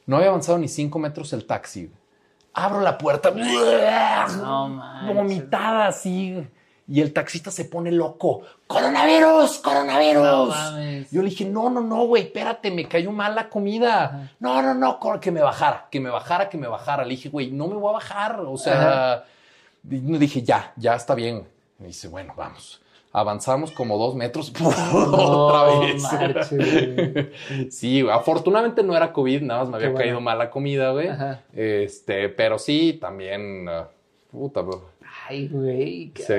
No había avanzado ni cinco metros el taxi. Abro la puerta. No, vomitada así. Y el taxista se pone loco. ¡Coronavirus! ¡Coronavirus! Yo le dije, no, no, no, güey, espérate, me cayó mal la comida. No, no, no, que me bajara, que me bajara, que me bajara. Le dije, güey, no me voy a bajar. O sea, dije, ya, ya está bien. Me dice, bueno, vamos. Avanzamos como dos metros otra vez. sí, afortunadamente no era COVID, nada más me había caído mal la comida, güey. Este, pero sí, también, uh, puta, bro Ay, güey. Sí,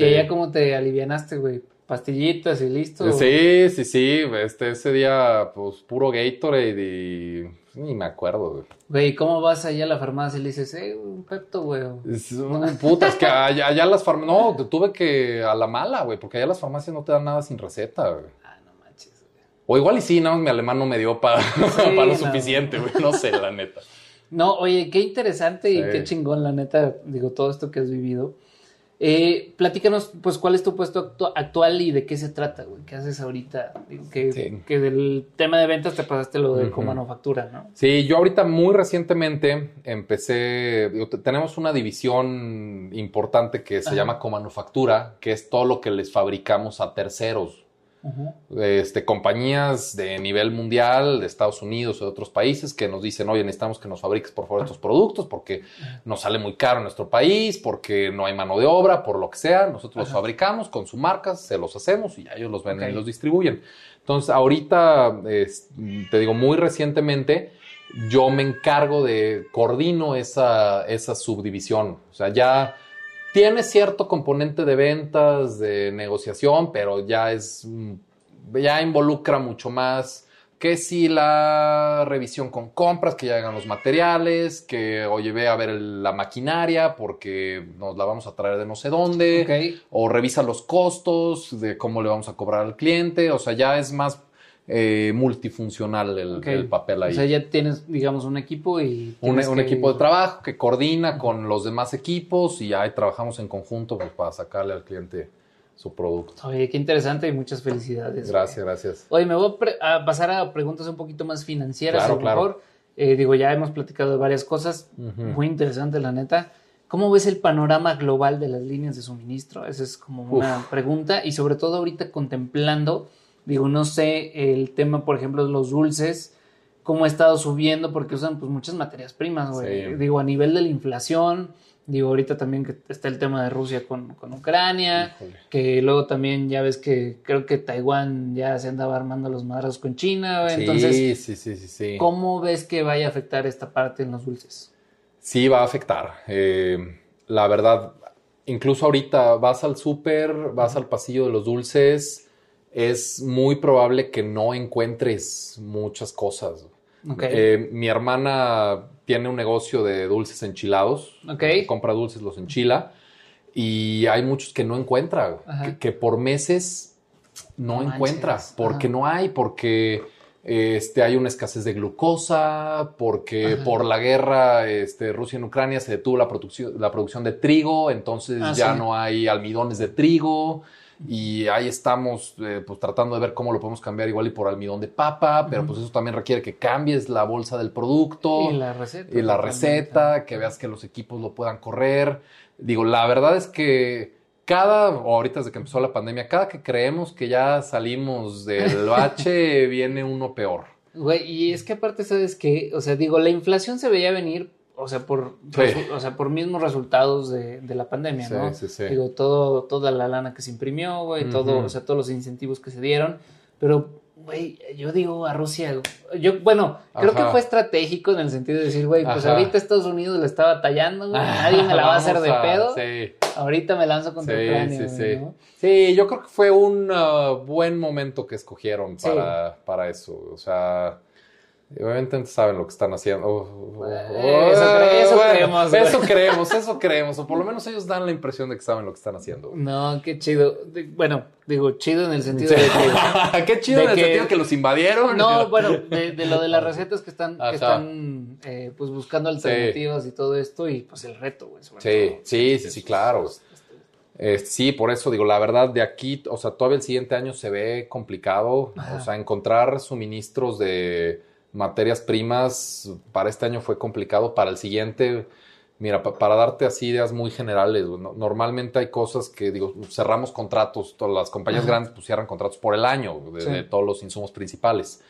¿Y ella cómo te alivianaste, güey? Pastillitas y listo. Sí, sí, sí. Este, ese día, pues, puro Gatorade y, Ni me acuerdo, güey. Güey, ¿cómo vas allá a la farmacia y le dices, eh, un Pepto, güey? Es, puta, es que allá, las farmacias. No, tuve que a la mala, güey, porque allá las farmacias no te dan nada sin receta, güey. Ah, no manches, güey. O igual y sí, nada más mi alemán no me dio para, lo suficiente, güey. No sé, la neta. No, oye, qué interesante y qué chingón, la neta, digo, todo esto que has vivido. Eh, platícanos, pues, cuál es tu puesto actual y de qué se trata, güey. ¿Qué haces ahorita? que, que, del tema de ventas te pasaste lo de manufactura, ¿no? Sí, yo ahorita muy recientemente empecé, tenemos una división importante que se llama comanufactura, que es todo lo que les fabricamos a terceros este, compañías de nivel mundial, de Estados Unidos o de otros países, que nos dicen, oye, necesitamos que nos fabriques por favor estos productos porque nos sale muy caro en nuestro país, porque no hay mano de obra, por lo que sea. Nosotros los fabricamos con su marca, se los hacemos y ya ellos los venden y los distribuyen. Entonces, ahorita, te digo, muy recientemente, yo me encargo de, coordino esa, esa subdivisión. O sea, ya tiene cierto componente de ventas, de negociación, pero ya es, ya involucra mucho más que si la revisión con compras, que ya hagan los materiales, que oye, ve a ver la maquinaria porque nos la vamos a traer de no sé dónde, o revisa los costos de cómo le vamos a cobrar al cliente, o sea, ya es más eh, multifuncional el, papel ahí. O sea, ya tienes, digamos, un equipo y... Un, equipo de trabajo que coordina con los demás equipos y ahí trabajamos en conjunto pues, para sacarle al cliente su producto. Oye, qué interesante y muchas felicidades. Gracias, gracias. Oye, me voy a, pasar a preguntas un poquito más financieras, a lo mejor. Eh, digo, ya hemos platicado de varias cosas, muy interesante la neta. ¿Cómo ves el panorama global de las líneas de suministro? Esa es como una pregunta y sobre todo ahorita contemplando Digo, no sé el tema, por ejemplo, de los dulces, cómo ha estado subiendo, porque usan pues muchas materias primas, güey. Digo, a nivel de la inflación, digo, ahorita también que está el tema de Rusia con, Ucrania, que luego también ya ves que creo que Taiwán ya se andaba armando los madrazos con China, güey. Entonces, sí, sí, sí, sí, ¿cómo ves que vaya a afectar esta parte en los dulces? Sí, va a afectar. Eh, la verdad, incluso ahorita vas al súper, vas al pasillo de los dulces es muy probable que no encuentres muchas cosas. Eh, mi hermana tiene un negocio de dulces enchilados. Compra dulces, los enchila. Y hay muchos que no encuentra. Que, por meses no, encuentra. Porque no hay, porque este, hay una escasez de glucosa, porque por la guerra este, Rusia en Ucrania se detuvo la producción, la producción de trigo, entonces ah, ya no hay almidones de trigo y ahí estamos eh, pues tratando de ver cómo lo podemos cambiar igual y por almidón de papa, pero pues eso también requiere que cambies la bolsa del producto y la receta, y la receta que veas que los equipos lo puedan correr. Digo, la verdad es que cada, o ahorita desde que empezó la pandemia, cada que creemos que ya salimos del bache, viene uno peor. Güey, y es que aparte, ¿sabes qué? O sea, digo, la inflación se veía venir, o sea, por, o sea, por mismos resultados de, de la pandemia, ¿no? Sí, sí. Digo, todo, toda la lana que se imprimió, güey, todo, o sea, todos los incentivos que se dieron, pero, güey, yo digo a Rusia, yo, bueno, creo que fue estratégico en el sentido de decir, güey, pues ahorita Estados Unidos le está batallando, güey, nadie me la va a hacer de pedo. Sí. Ahorita me lanzo contra Ucrania. Sí, sí. sí, yo creo que fue un uh, buen momento que escogieron para, para eso. O sea, Obviamente saben lo que están haciendo. eso, creemos. Eso creemos, eso creemos. O por lo menos ellos dan la impresión de que saben lo que están haciendo. No, qué chido. Bueno, digo, chido en el sentido de que. qué chido en el sentido de que los invadieron. No, bueno, de, lo de las recetas que están, que están eh, pues buscando alternativas y todo esto, y pues el reto, güey. Sí, sí, sí, sí, claro. sí, por eso digo, la verdad, de aquí, o sea, todavía el siguiente año se ve complicado. O sea, encontrar suministros de materias primas para este año fue complicado, para el siguiente, mira, para darte así ideas muy generales, normalmente hay cosas que, digo, cerramos contratos, todas las compañías grandes pues cierran contratos por el año de, todos los insumos principales.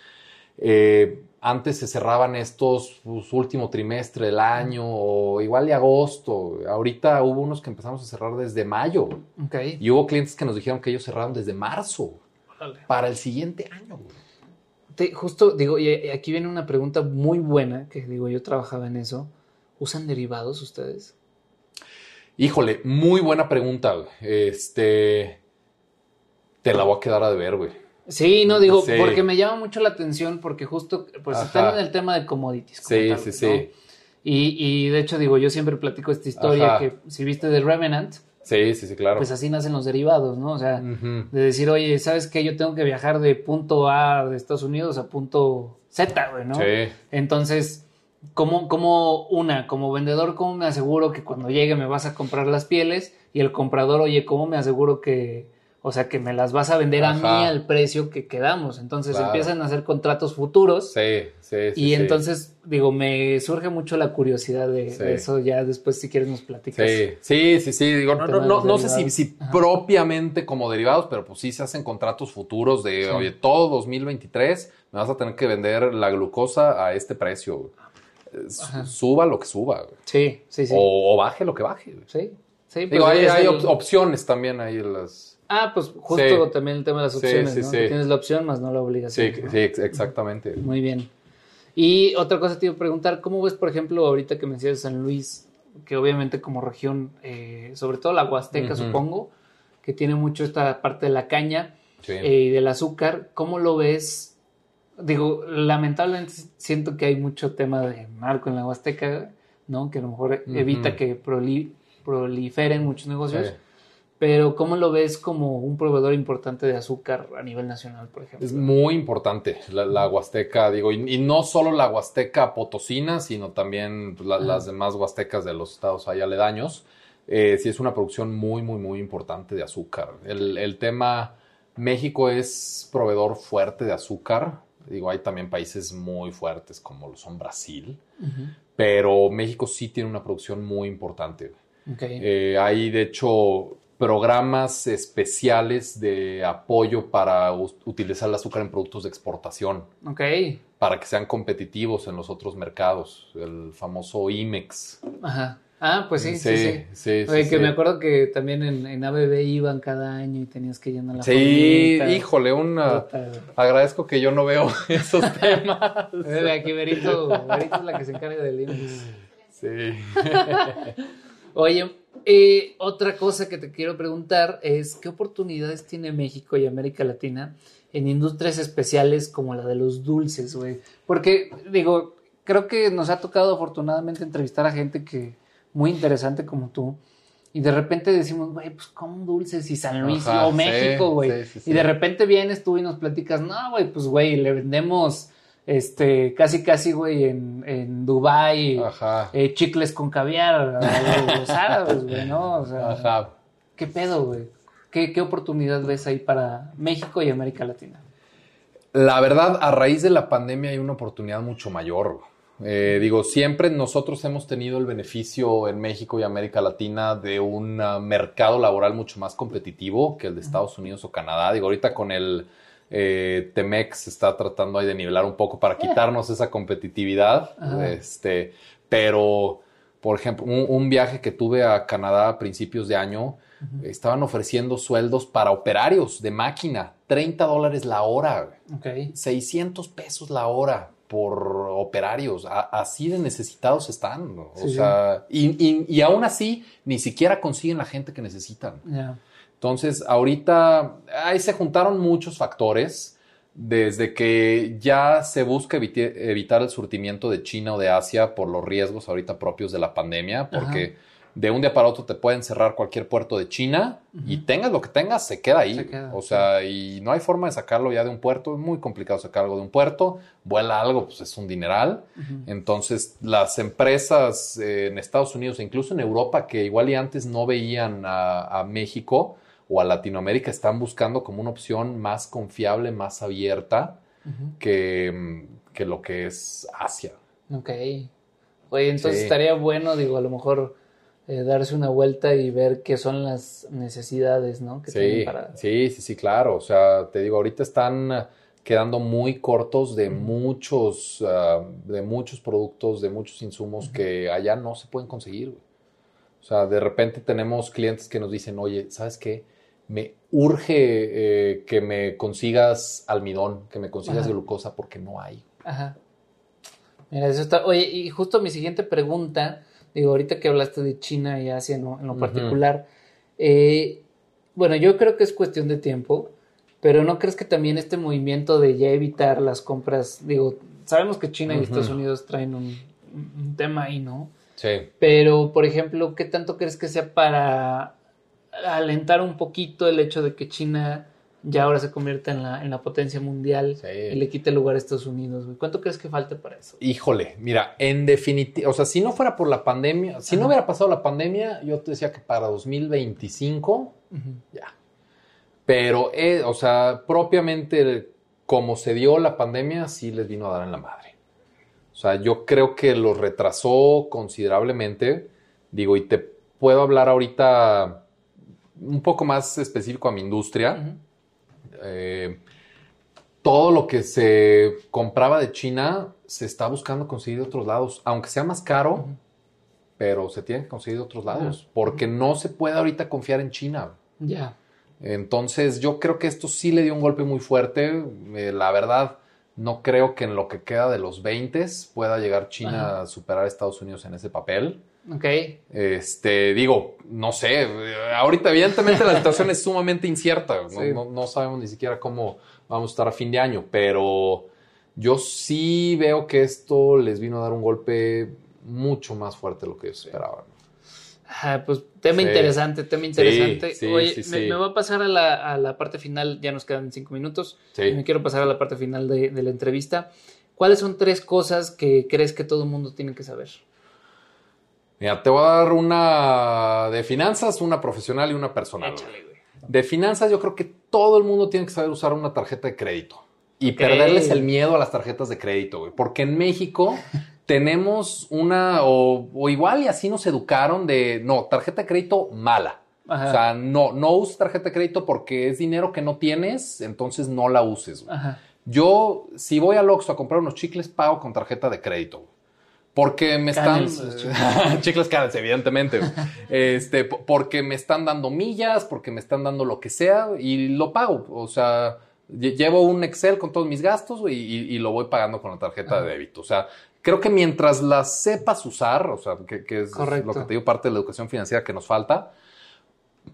Eh, antes se cerraban estos pues, último trimestre del año o igual de agosto. Ahorita hubo unos que empezamos a cerrar desde mayo. Y hubo clientes que nos dijeron que ellos cerraron desde marzo para el siguiente año justo digo, y aquí viene una pregunta muy buena, que digo, yo trabajaba en eso. ¿Usan derivados ustedes? Híjole, muy buena pregunta, Este. Te la voy a quedar a deber, güey. Sí, no digo, porque me llama mucho la atención porque justo pues están en el tema de commodities. Sí, sí, sí. Y, y, de hecho digo, yo siempre platico esta historia que si viste de Revenant, Sí, sí, sí, claro. Pues así nacen los derivados, ¿no? O sea, de decir, oye, ¿sabes qué? Yo tengo que viajar de punto A de Estados Unidos a punto Z, güey, ¿no? Sí. Entonces, ¿cómo, cómo una, como vendedor, cómo me aseguro que cuando llegue me vas a comprar las pieles? Y el comprador, oye, ¿cómo me aseguro que, o sea, que me las vas a vender a mí al precio que quedamos. Entonces empiezan a hacer contratos futuros. Sí, sí, sí. Y entonces, digo, me surge mucho la curiosidad de, eso. Ya después, si quieres, nos platicas. Sí, sí, sí. sí. Digo, no, no, no, sé si, si propiamente como derivados, pero pues sí se hacen contratos futuros de, oye, todo 2023 me vas a tener que vender la glucosa a este precio. Suba lo que suba. Sí, sí, sí. O, baje lo que baje. Sí, sí. Digo, pues, hay, hay opciones también ahí en las Ah, pues justo también el tema de las opciones, ¿no? tienes la opción más no la obligación. Sí, sí, exactamente. Muy bien. Y otra cosa te iba a preguntar, ¿cómo ves, por ejemplo, ahorita que mencionas San Luis, que obviamente como región, eh, sobre todo la Huasteca, supongo, que tiene mucho esta parte de la caña eh, y del azúcar, ¿cómo lo ves? Digo, lamentablemente siento que hay mucho tema de narco en la Huasteca, ¿no? Que a lo mejor evita que proliferen muchos negocios. Pero ¿cómo lo ves como un proveedor importante de azúcar a nivel nacional, por ejemplo? Es muy importante la, Huasteca, digo, y, no solo la Huasteca potosina, sino también pues, las demás Huastecas de los estados ahí aledaños. Eh, sí es una producción muy, muy, muy importante de azúcar. El, tema, México es proveedor fuerte de azúcar. Digo, hay también países muy fuertes como lo son Brasil, pero México sí tiene una producción muy importante. Okay. Eh, hay, de hecho, programas especiales de apoyo para utilizar el azúcar en productos de exportación. Ok. Para que sean competitivos en los otros mercados, el famoso IMEX. Ajá. Ah, pues sí, sí, sí. sí. Oye, que me acuerdo que también en, en, ABB iban cada año y tenías que llenar la Sí, híjole, una... Agradezco que yo no veo esos temas. Aquí Berito, Berito es la que se encarga del IMEX. Sí. Oye, eh, otra cosa que te quiero preguntar es, ¿qué oportunidades tiene México y América Latina en industrias especiales como la de los dulces, güey? Porque, digo, creo que nos ha tocado afortunadamente entrevistar a gente que muy interesante como tú. Y de repente decimos, güey, pues ¿cómo dulces? Y San Luis o México, güey. y de repente vienes tú y nos platicas, no, güey, pues güey, le vendemos este, casi casi, güey, en, en Dubái, eh, chicles con caviar los árabes, güey, ¿no? O sea, Ajá. ¿qué pedo, güey? ¿Qué, ¿Qué oportunidad ves ahí para México y América Latina? La verdad, a raíz de la pandemia hay una oportunidad mucho mayor. Eh, digo, siempre nosotros hemos tenido el beneficio en México y América Latina de un ah, mercado laboral mucho más competitivo que el de Estados Unidos o Canadá. Digo, ahorita con el eh, Temex está tratando ahí de nivelar un poco para quitarnos esa competitividad. Este, pero, por ejemplo, un, viaje que tuve a Canadá a principios de año, estaban ofreciendo sueldos para operarios de máquina, 30 dólares la hora, 600 pesos la hora por operarios. así de necesitados están. O sea, y, aún así, ni siquiera consiguen la gente que necesitan. Entonces, ahorita ahí se juntaron muchos factores, desde que ya se busca evitar el surtimiento de China o de Asia por los riesgos ahorita propios de la pandemia, porque de un día para otro te pueden cerrar cualquier puerto de China y tengas lo que tengas, se queda ahí. o sea, y no hay forma de sacarlo ya de un puerto, es muy complicado sacar algo de un puerto, vuela algo, pues es un dineral. Entonces, las empresas eh, en Estados Unidos e incluso en Europa, que igual y antes no veían a México, o a Latinoamérica están buscando como una opción más confiable, más abierta que, que, lo que es Asia. Ok. Oye, entonces estaría bueno, digo, a lo mejor eh, darse una vuelta y ver qué son las necesidades, ¿no? Que sí, para... sí, sí, sí, claro. O sea, te digo, ahorita están quedando muy cortos de muchos, ah, de muchos productos, de muchos insumos que allá no se pueden conseguir. O sea, de repente tenemos clientes que nos dicen, oye, ¿sabes qué? Me urge eh, que me consigas almidón, que me consigas glucosa porque no hay. Ajá. Mira, eso está. Oye, y justo mi siguiente pregunta, digo, ahorita que hablaste de China y Asia en lo particular, eh, bueno, yo creo que es cuestión de tiempo Pero ¿no crees que también este movimiento de ya evitar las compras, digo, sabemos que China y Estados Unidos traen un, tema ahí, ¿no? Sí. Pero, por ejemplo, ¿qué tanto crees que sea para alentar un poquito el hecho de que China ya ahora se convierta en la, en la potencia mundial y le quite lugar a Estados Unidos? ¿Cuánto crees que falte para eso? Híjole, mira, en definitiva, o sea, si no fuera por la pandemia, si no hubiera pasado la pandemia, yo te decía que para 2025, ya pero, eh, o sea, propiamente como se dio la pandemia, sí les vino a dar en la madre. O sea, yo creo que lo retrasó considerablemente. Digo, y te puedo hablar ahorita un poco más específico a mi industria. Eh, todo lo que se compraba de China se está buscando conseguir de otros lados, aunque sea más caro, pero se tiene que conseguir de otros lados, porque no se puede ahorita confiar en China. Ya. Entonces yo creo que esto sí le dio un golpe muy fuerte. Eh, la verdad, no creo que en lo que queda de los 20 pueda llegar China a superar a Estados Unidos en ese papel. Ok. Este, digo, no sé, ahorita evidentemente la situación es sumamente incierta, no, sabemos ni siquiera cómo vamos a estar a fin de año, pero yo sí veo que esto les vino a dar un golpe mucho más fuerte de lo que yo esperaba pues tema interesante, tema interesante. Oye, me, va a pasar a la, a la, parte final, ya nos quedan cinco minutos. Me quiero pasar a la parte final de, la entrevista. ¿Cuáles son tres cosas que crees que todo el mundo tiene que saber? Mira, te voy a dar una de finanzas, una profesional y una personal. De finanzas, yo creo que todo el mundo tiene que saber usar una tarjeta de crédito y perderles el miedo a las tarjetas de crédito, güey. Porque en México tenemos una, o, igual y así nos educaron de, no, tarjeta de crédito mala. O sea, no, no uses tarjeta de crédito porque es dinero que no tienes, entonces no la uses. Yo, si voy al Oxxo a comprar unos chicles, pago con tarjeta de crédito. Porque me están. chicles caros, evidentemente. este, porque me están dando millas, porque me están dando lo que sea y lo pago. O sea, llevo un Excel con todos mis gastos y, lo voy pagando con la tarjeta de débito. O sea, creo que mientras la sepas usar, o sea, que, es lo que te digo, parte de la educación financiera que nos falta,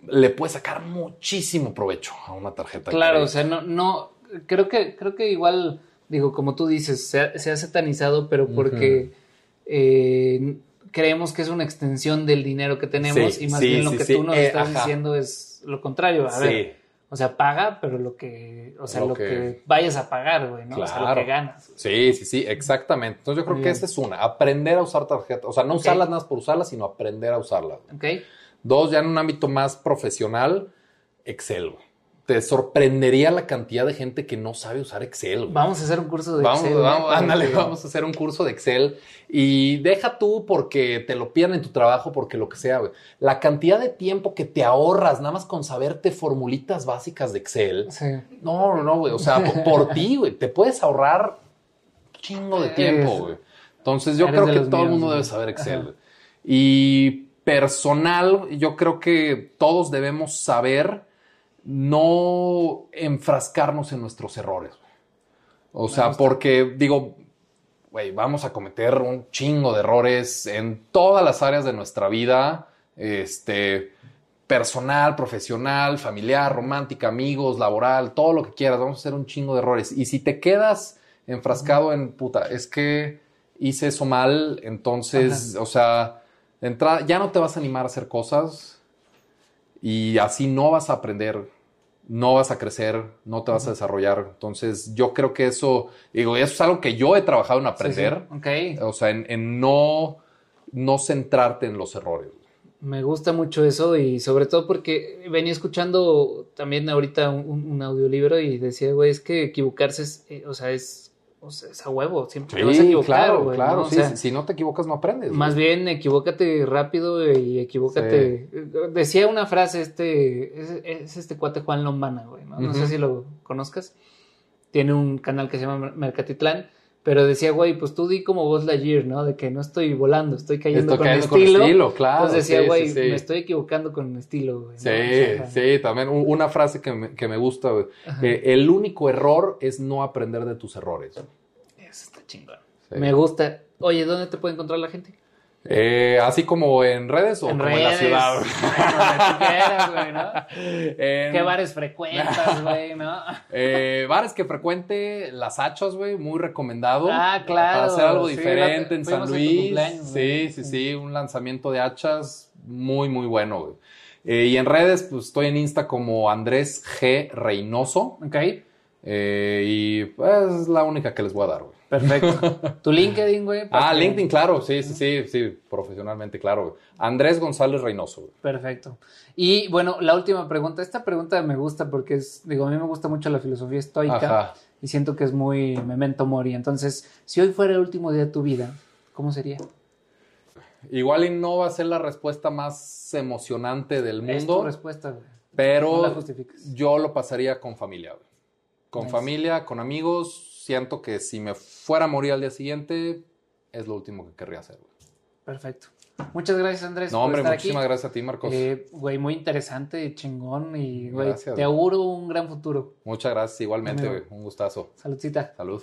le puedes sacar muchísimo provecho a una tarjeta. Claro, o sea, no, no, creo que, creo que igual, digo, como tú dices, se ha, satanizado, pero porque eh, creemos que es una extensión del dinero que tenemos y más bien lo que tú nos estás diciendo es lo contrario. A ver o sea, paga, pero lo que, o sea, lo, que... vayas a pagar, güey, ¿no? O sea, lo que ganas. Sí, sí, sí, exactamente. Entonces yo creo que esa es una, aprender a usar tarjetas, o sea, no usarlas nada más por usarlas, sino aprender a usarlas. Ok. Dos, ya en un ámbito más profesional, Excel, güey te sorprendería la cantidad de gente que no sabe usar Excel. Vamos a hacer un curso de Excel. Vamos, ándale, vamos a hacer un curso de Excel. Y deja tú porque te lo pierden en tu trabajo, porque lo que sea, güey. La cantidad de tiempo que te ahorras nada más con saberte formulitas básicas de Excel. Sí. No, no, güey. O sea, por, ti, güey, te puedes ahorrar chingo de tiempo, güey. Entonces yo creo que todo el mundo debe saber Excel. Y personal, yo creo que todos debemos saber no enfrascarnos en nuestros errores. O sea, porque digo, güey, vamos a cometer un chingo de errores en todas las áreas de nuestra vida, este, personal, profesional, familiar, romántica, amigos, laboral, todo lo que quieras, vamos a hacer un chingo de errores. Y si te quedas enfrascado en, puta, es que hice eso mal, entonces, o sea, entrada, ya no te vas a animar a hacer cosas y así no vas a aprender no vas a crecer, no te vas a desarrollar. Entonces, yo creo que eso, digo, eso es algo que yo he trabajado en aprender. O sea, en, no, no centrarte en los errores. Me gusta mucho eso y sobre todo porque venía escuchando también ahorita un, audiolibro y decía, güey, es que equivocarse es, eh, o sea, es sea, es a huevo, siempre te vas a equivocar. Claro, claro, si no te equivocas no aprendes. Más bien, equivócate rápido y equivócate. Decía una frase, este, es, este cuate Juan Lombana, güey, ¿no? sé si lo conozcas. Tiene un canal que se llama Mercatitlán, pero decía, güey, pues tú di como vos la year, ¿no? De que no estoy volando, estoy cayendo, con, estilo. con estilo. claro. Entonces decía, güey, me estoy equivocando con estilo, güey. Sí, sí, también una frase que me, que me gusta, güey. el único error es no aprender de tus errores. Eso está chingón. Me gusta. Oye, ¿dónde te puede encontrar la gente? Eh, así como en redes o como en la ciudad. güey, ¿no? ¿Qué bares frecuentas, güey, no? Eh, bares que frecuente, las hachas, güey, muy recomendado. Ah, claro. Para hacer algo diferente en San Luis. Sí, sí, sí, un lanzamiento de hachas muy, muy bueno, güey. Eh, y en redes, pues estoy en Insta como Andrés G. Reynoso. Ok. y pues es la única que les voy a dar, güey. Perfecto. ¿Tu LinkedIn, güey? Ah, LinkedIn, claro, sí, sí, sí, sí, profesionalmente, claro. Andrés González Reynoso. Güey. Perfecto. Y bueno, la última pregunta. Esta pregunta me gusta porque es, digo, a mí me gusta mucho la filosofía estoica y siento que es muy memento mori. Entonces, si hoy fuera el último día de tu vida, ¿cómo sería? Igual y no va a ser la respuesta más emocionante del mundo. Es tu respuesta, güey. Pero yo lo pasaría con familia, güey. Con familia, con amigos, siento que si me fuera a morir al día siguiente, es lo último que querría hacer, güey. Perfecto. Muchas gracias, Andrés. No, hombre, muchísimas gracias a ti, Marcos. Eh, güey, muy interesante, chingón y, güey, te auguro un gran futuro. Muchas gracias, igualmente, güey. Un gustazo. Saludcita. Salud.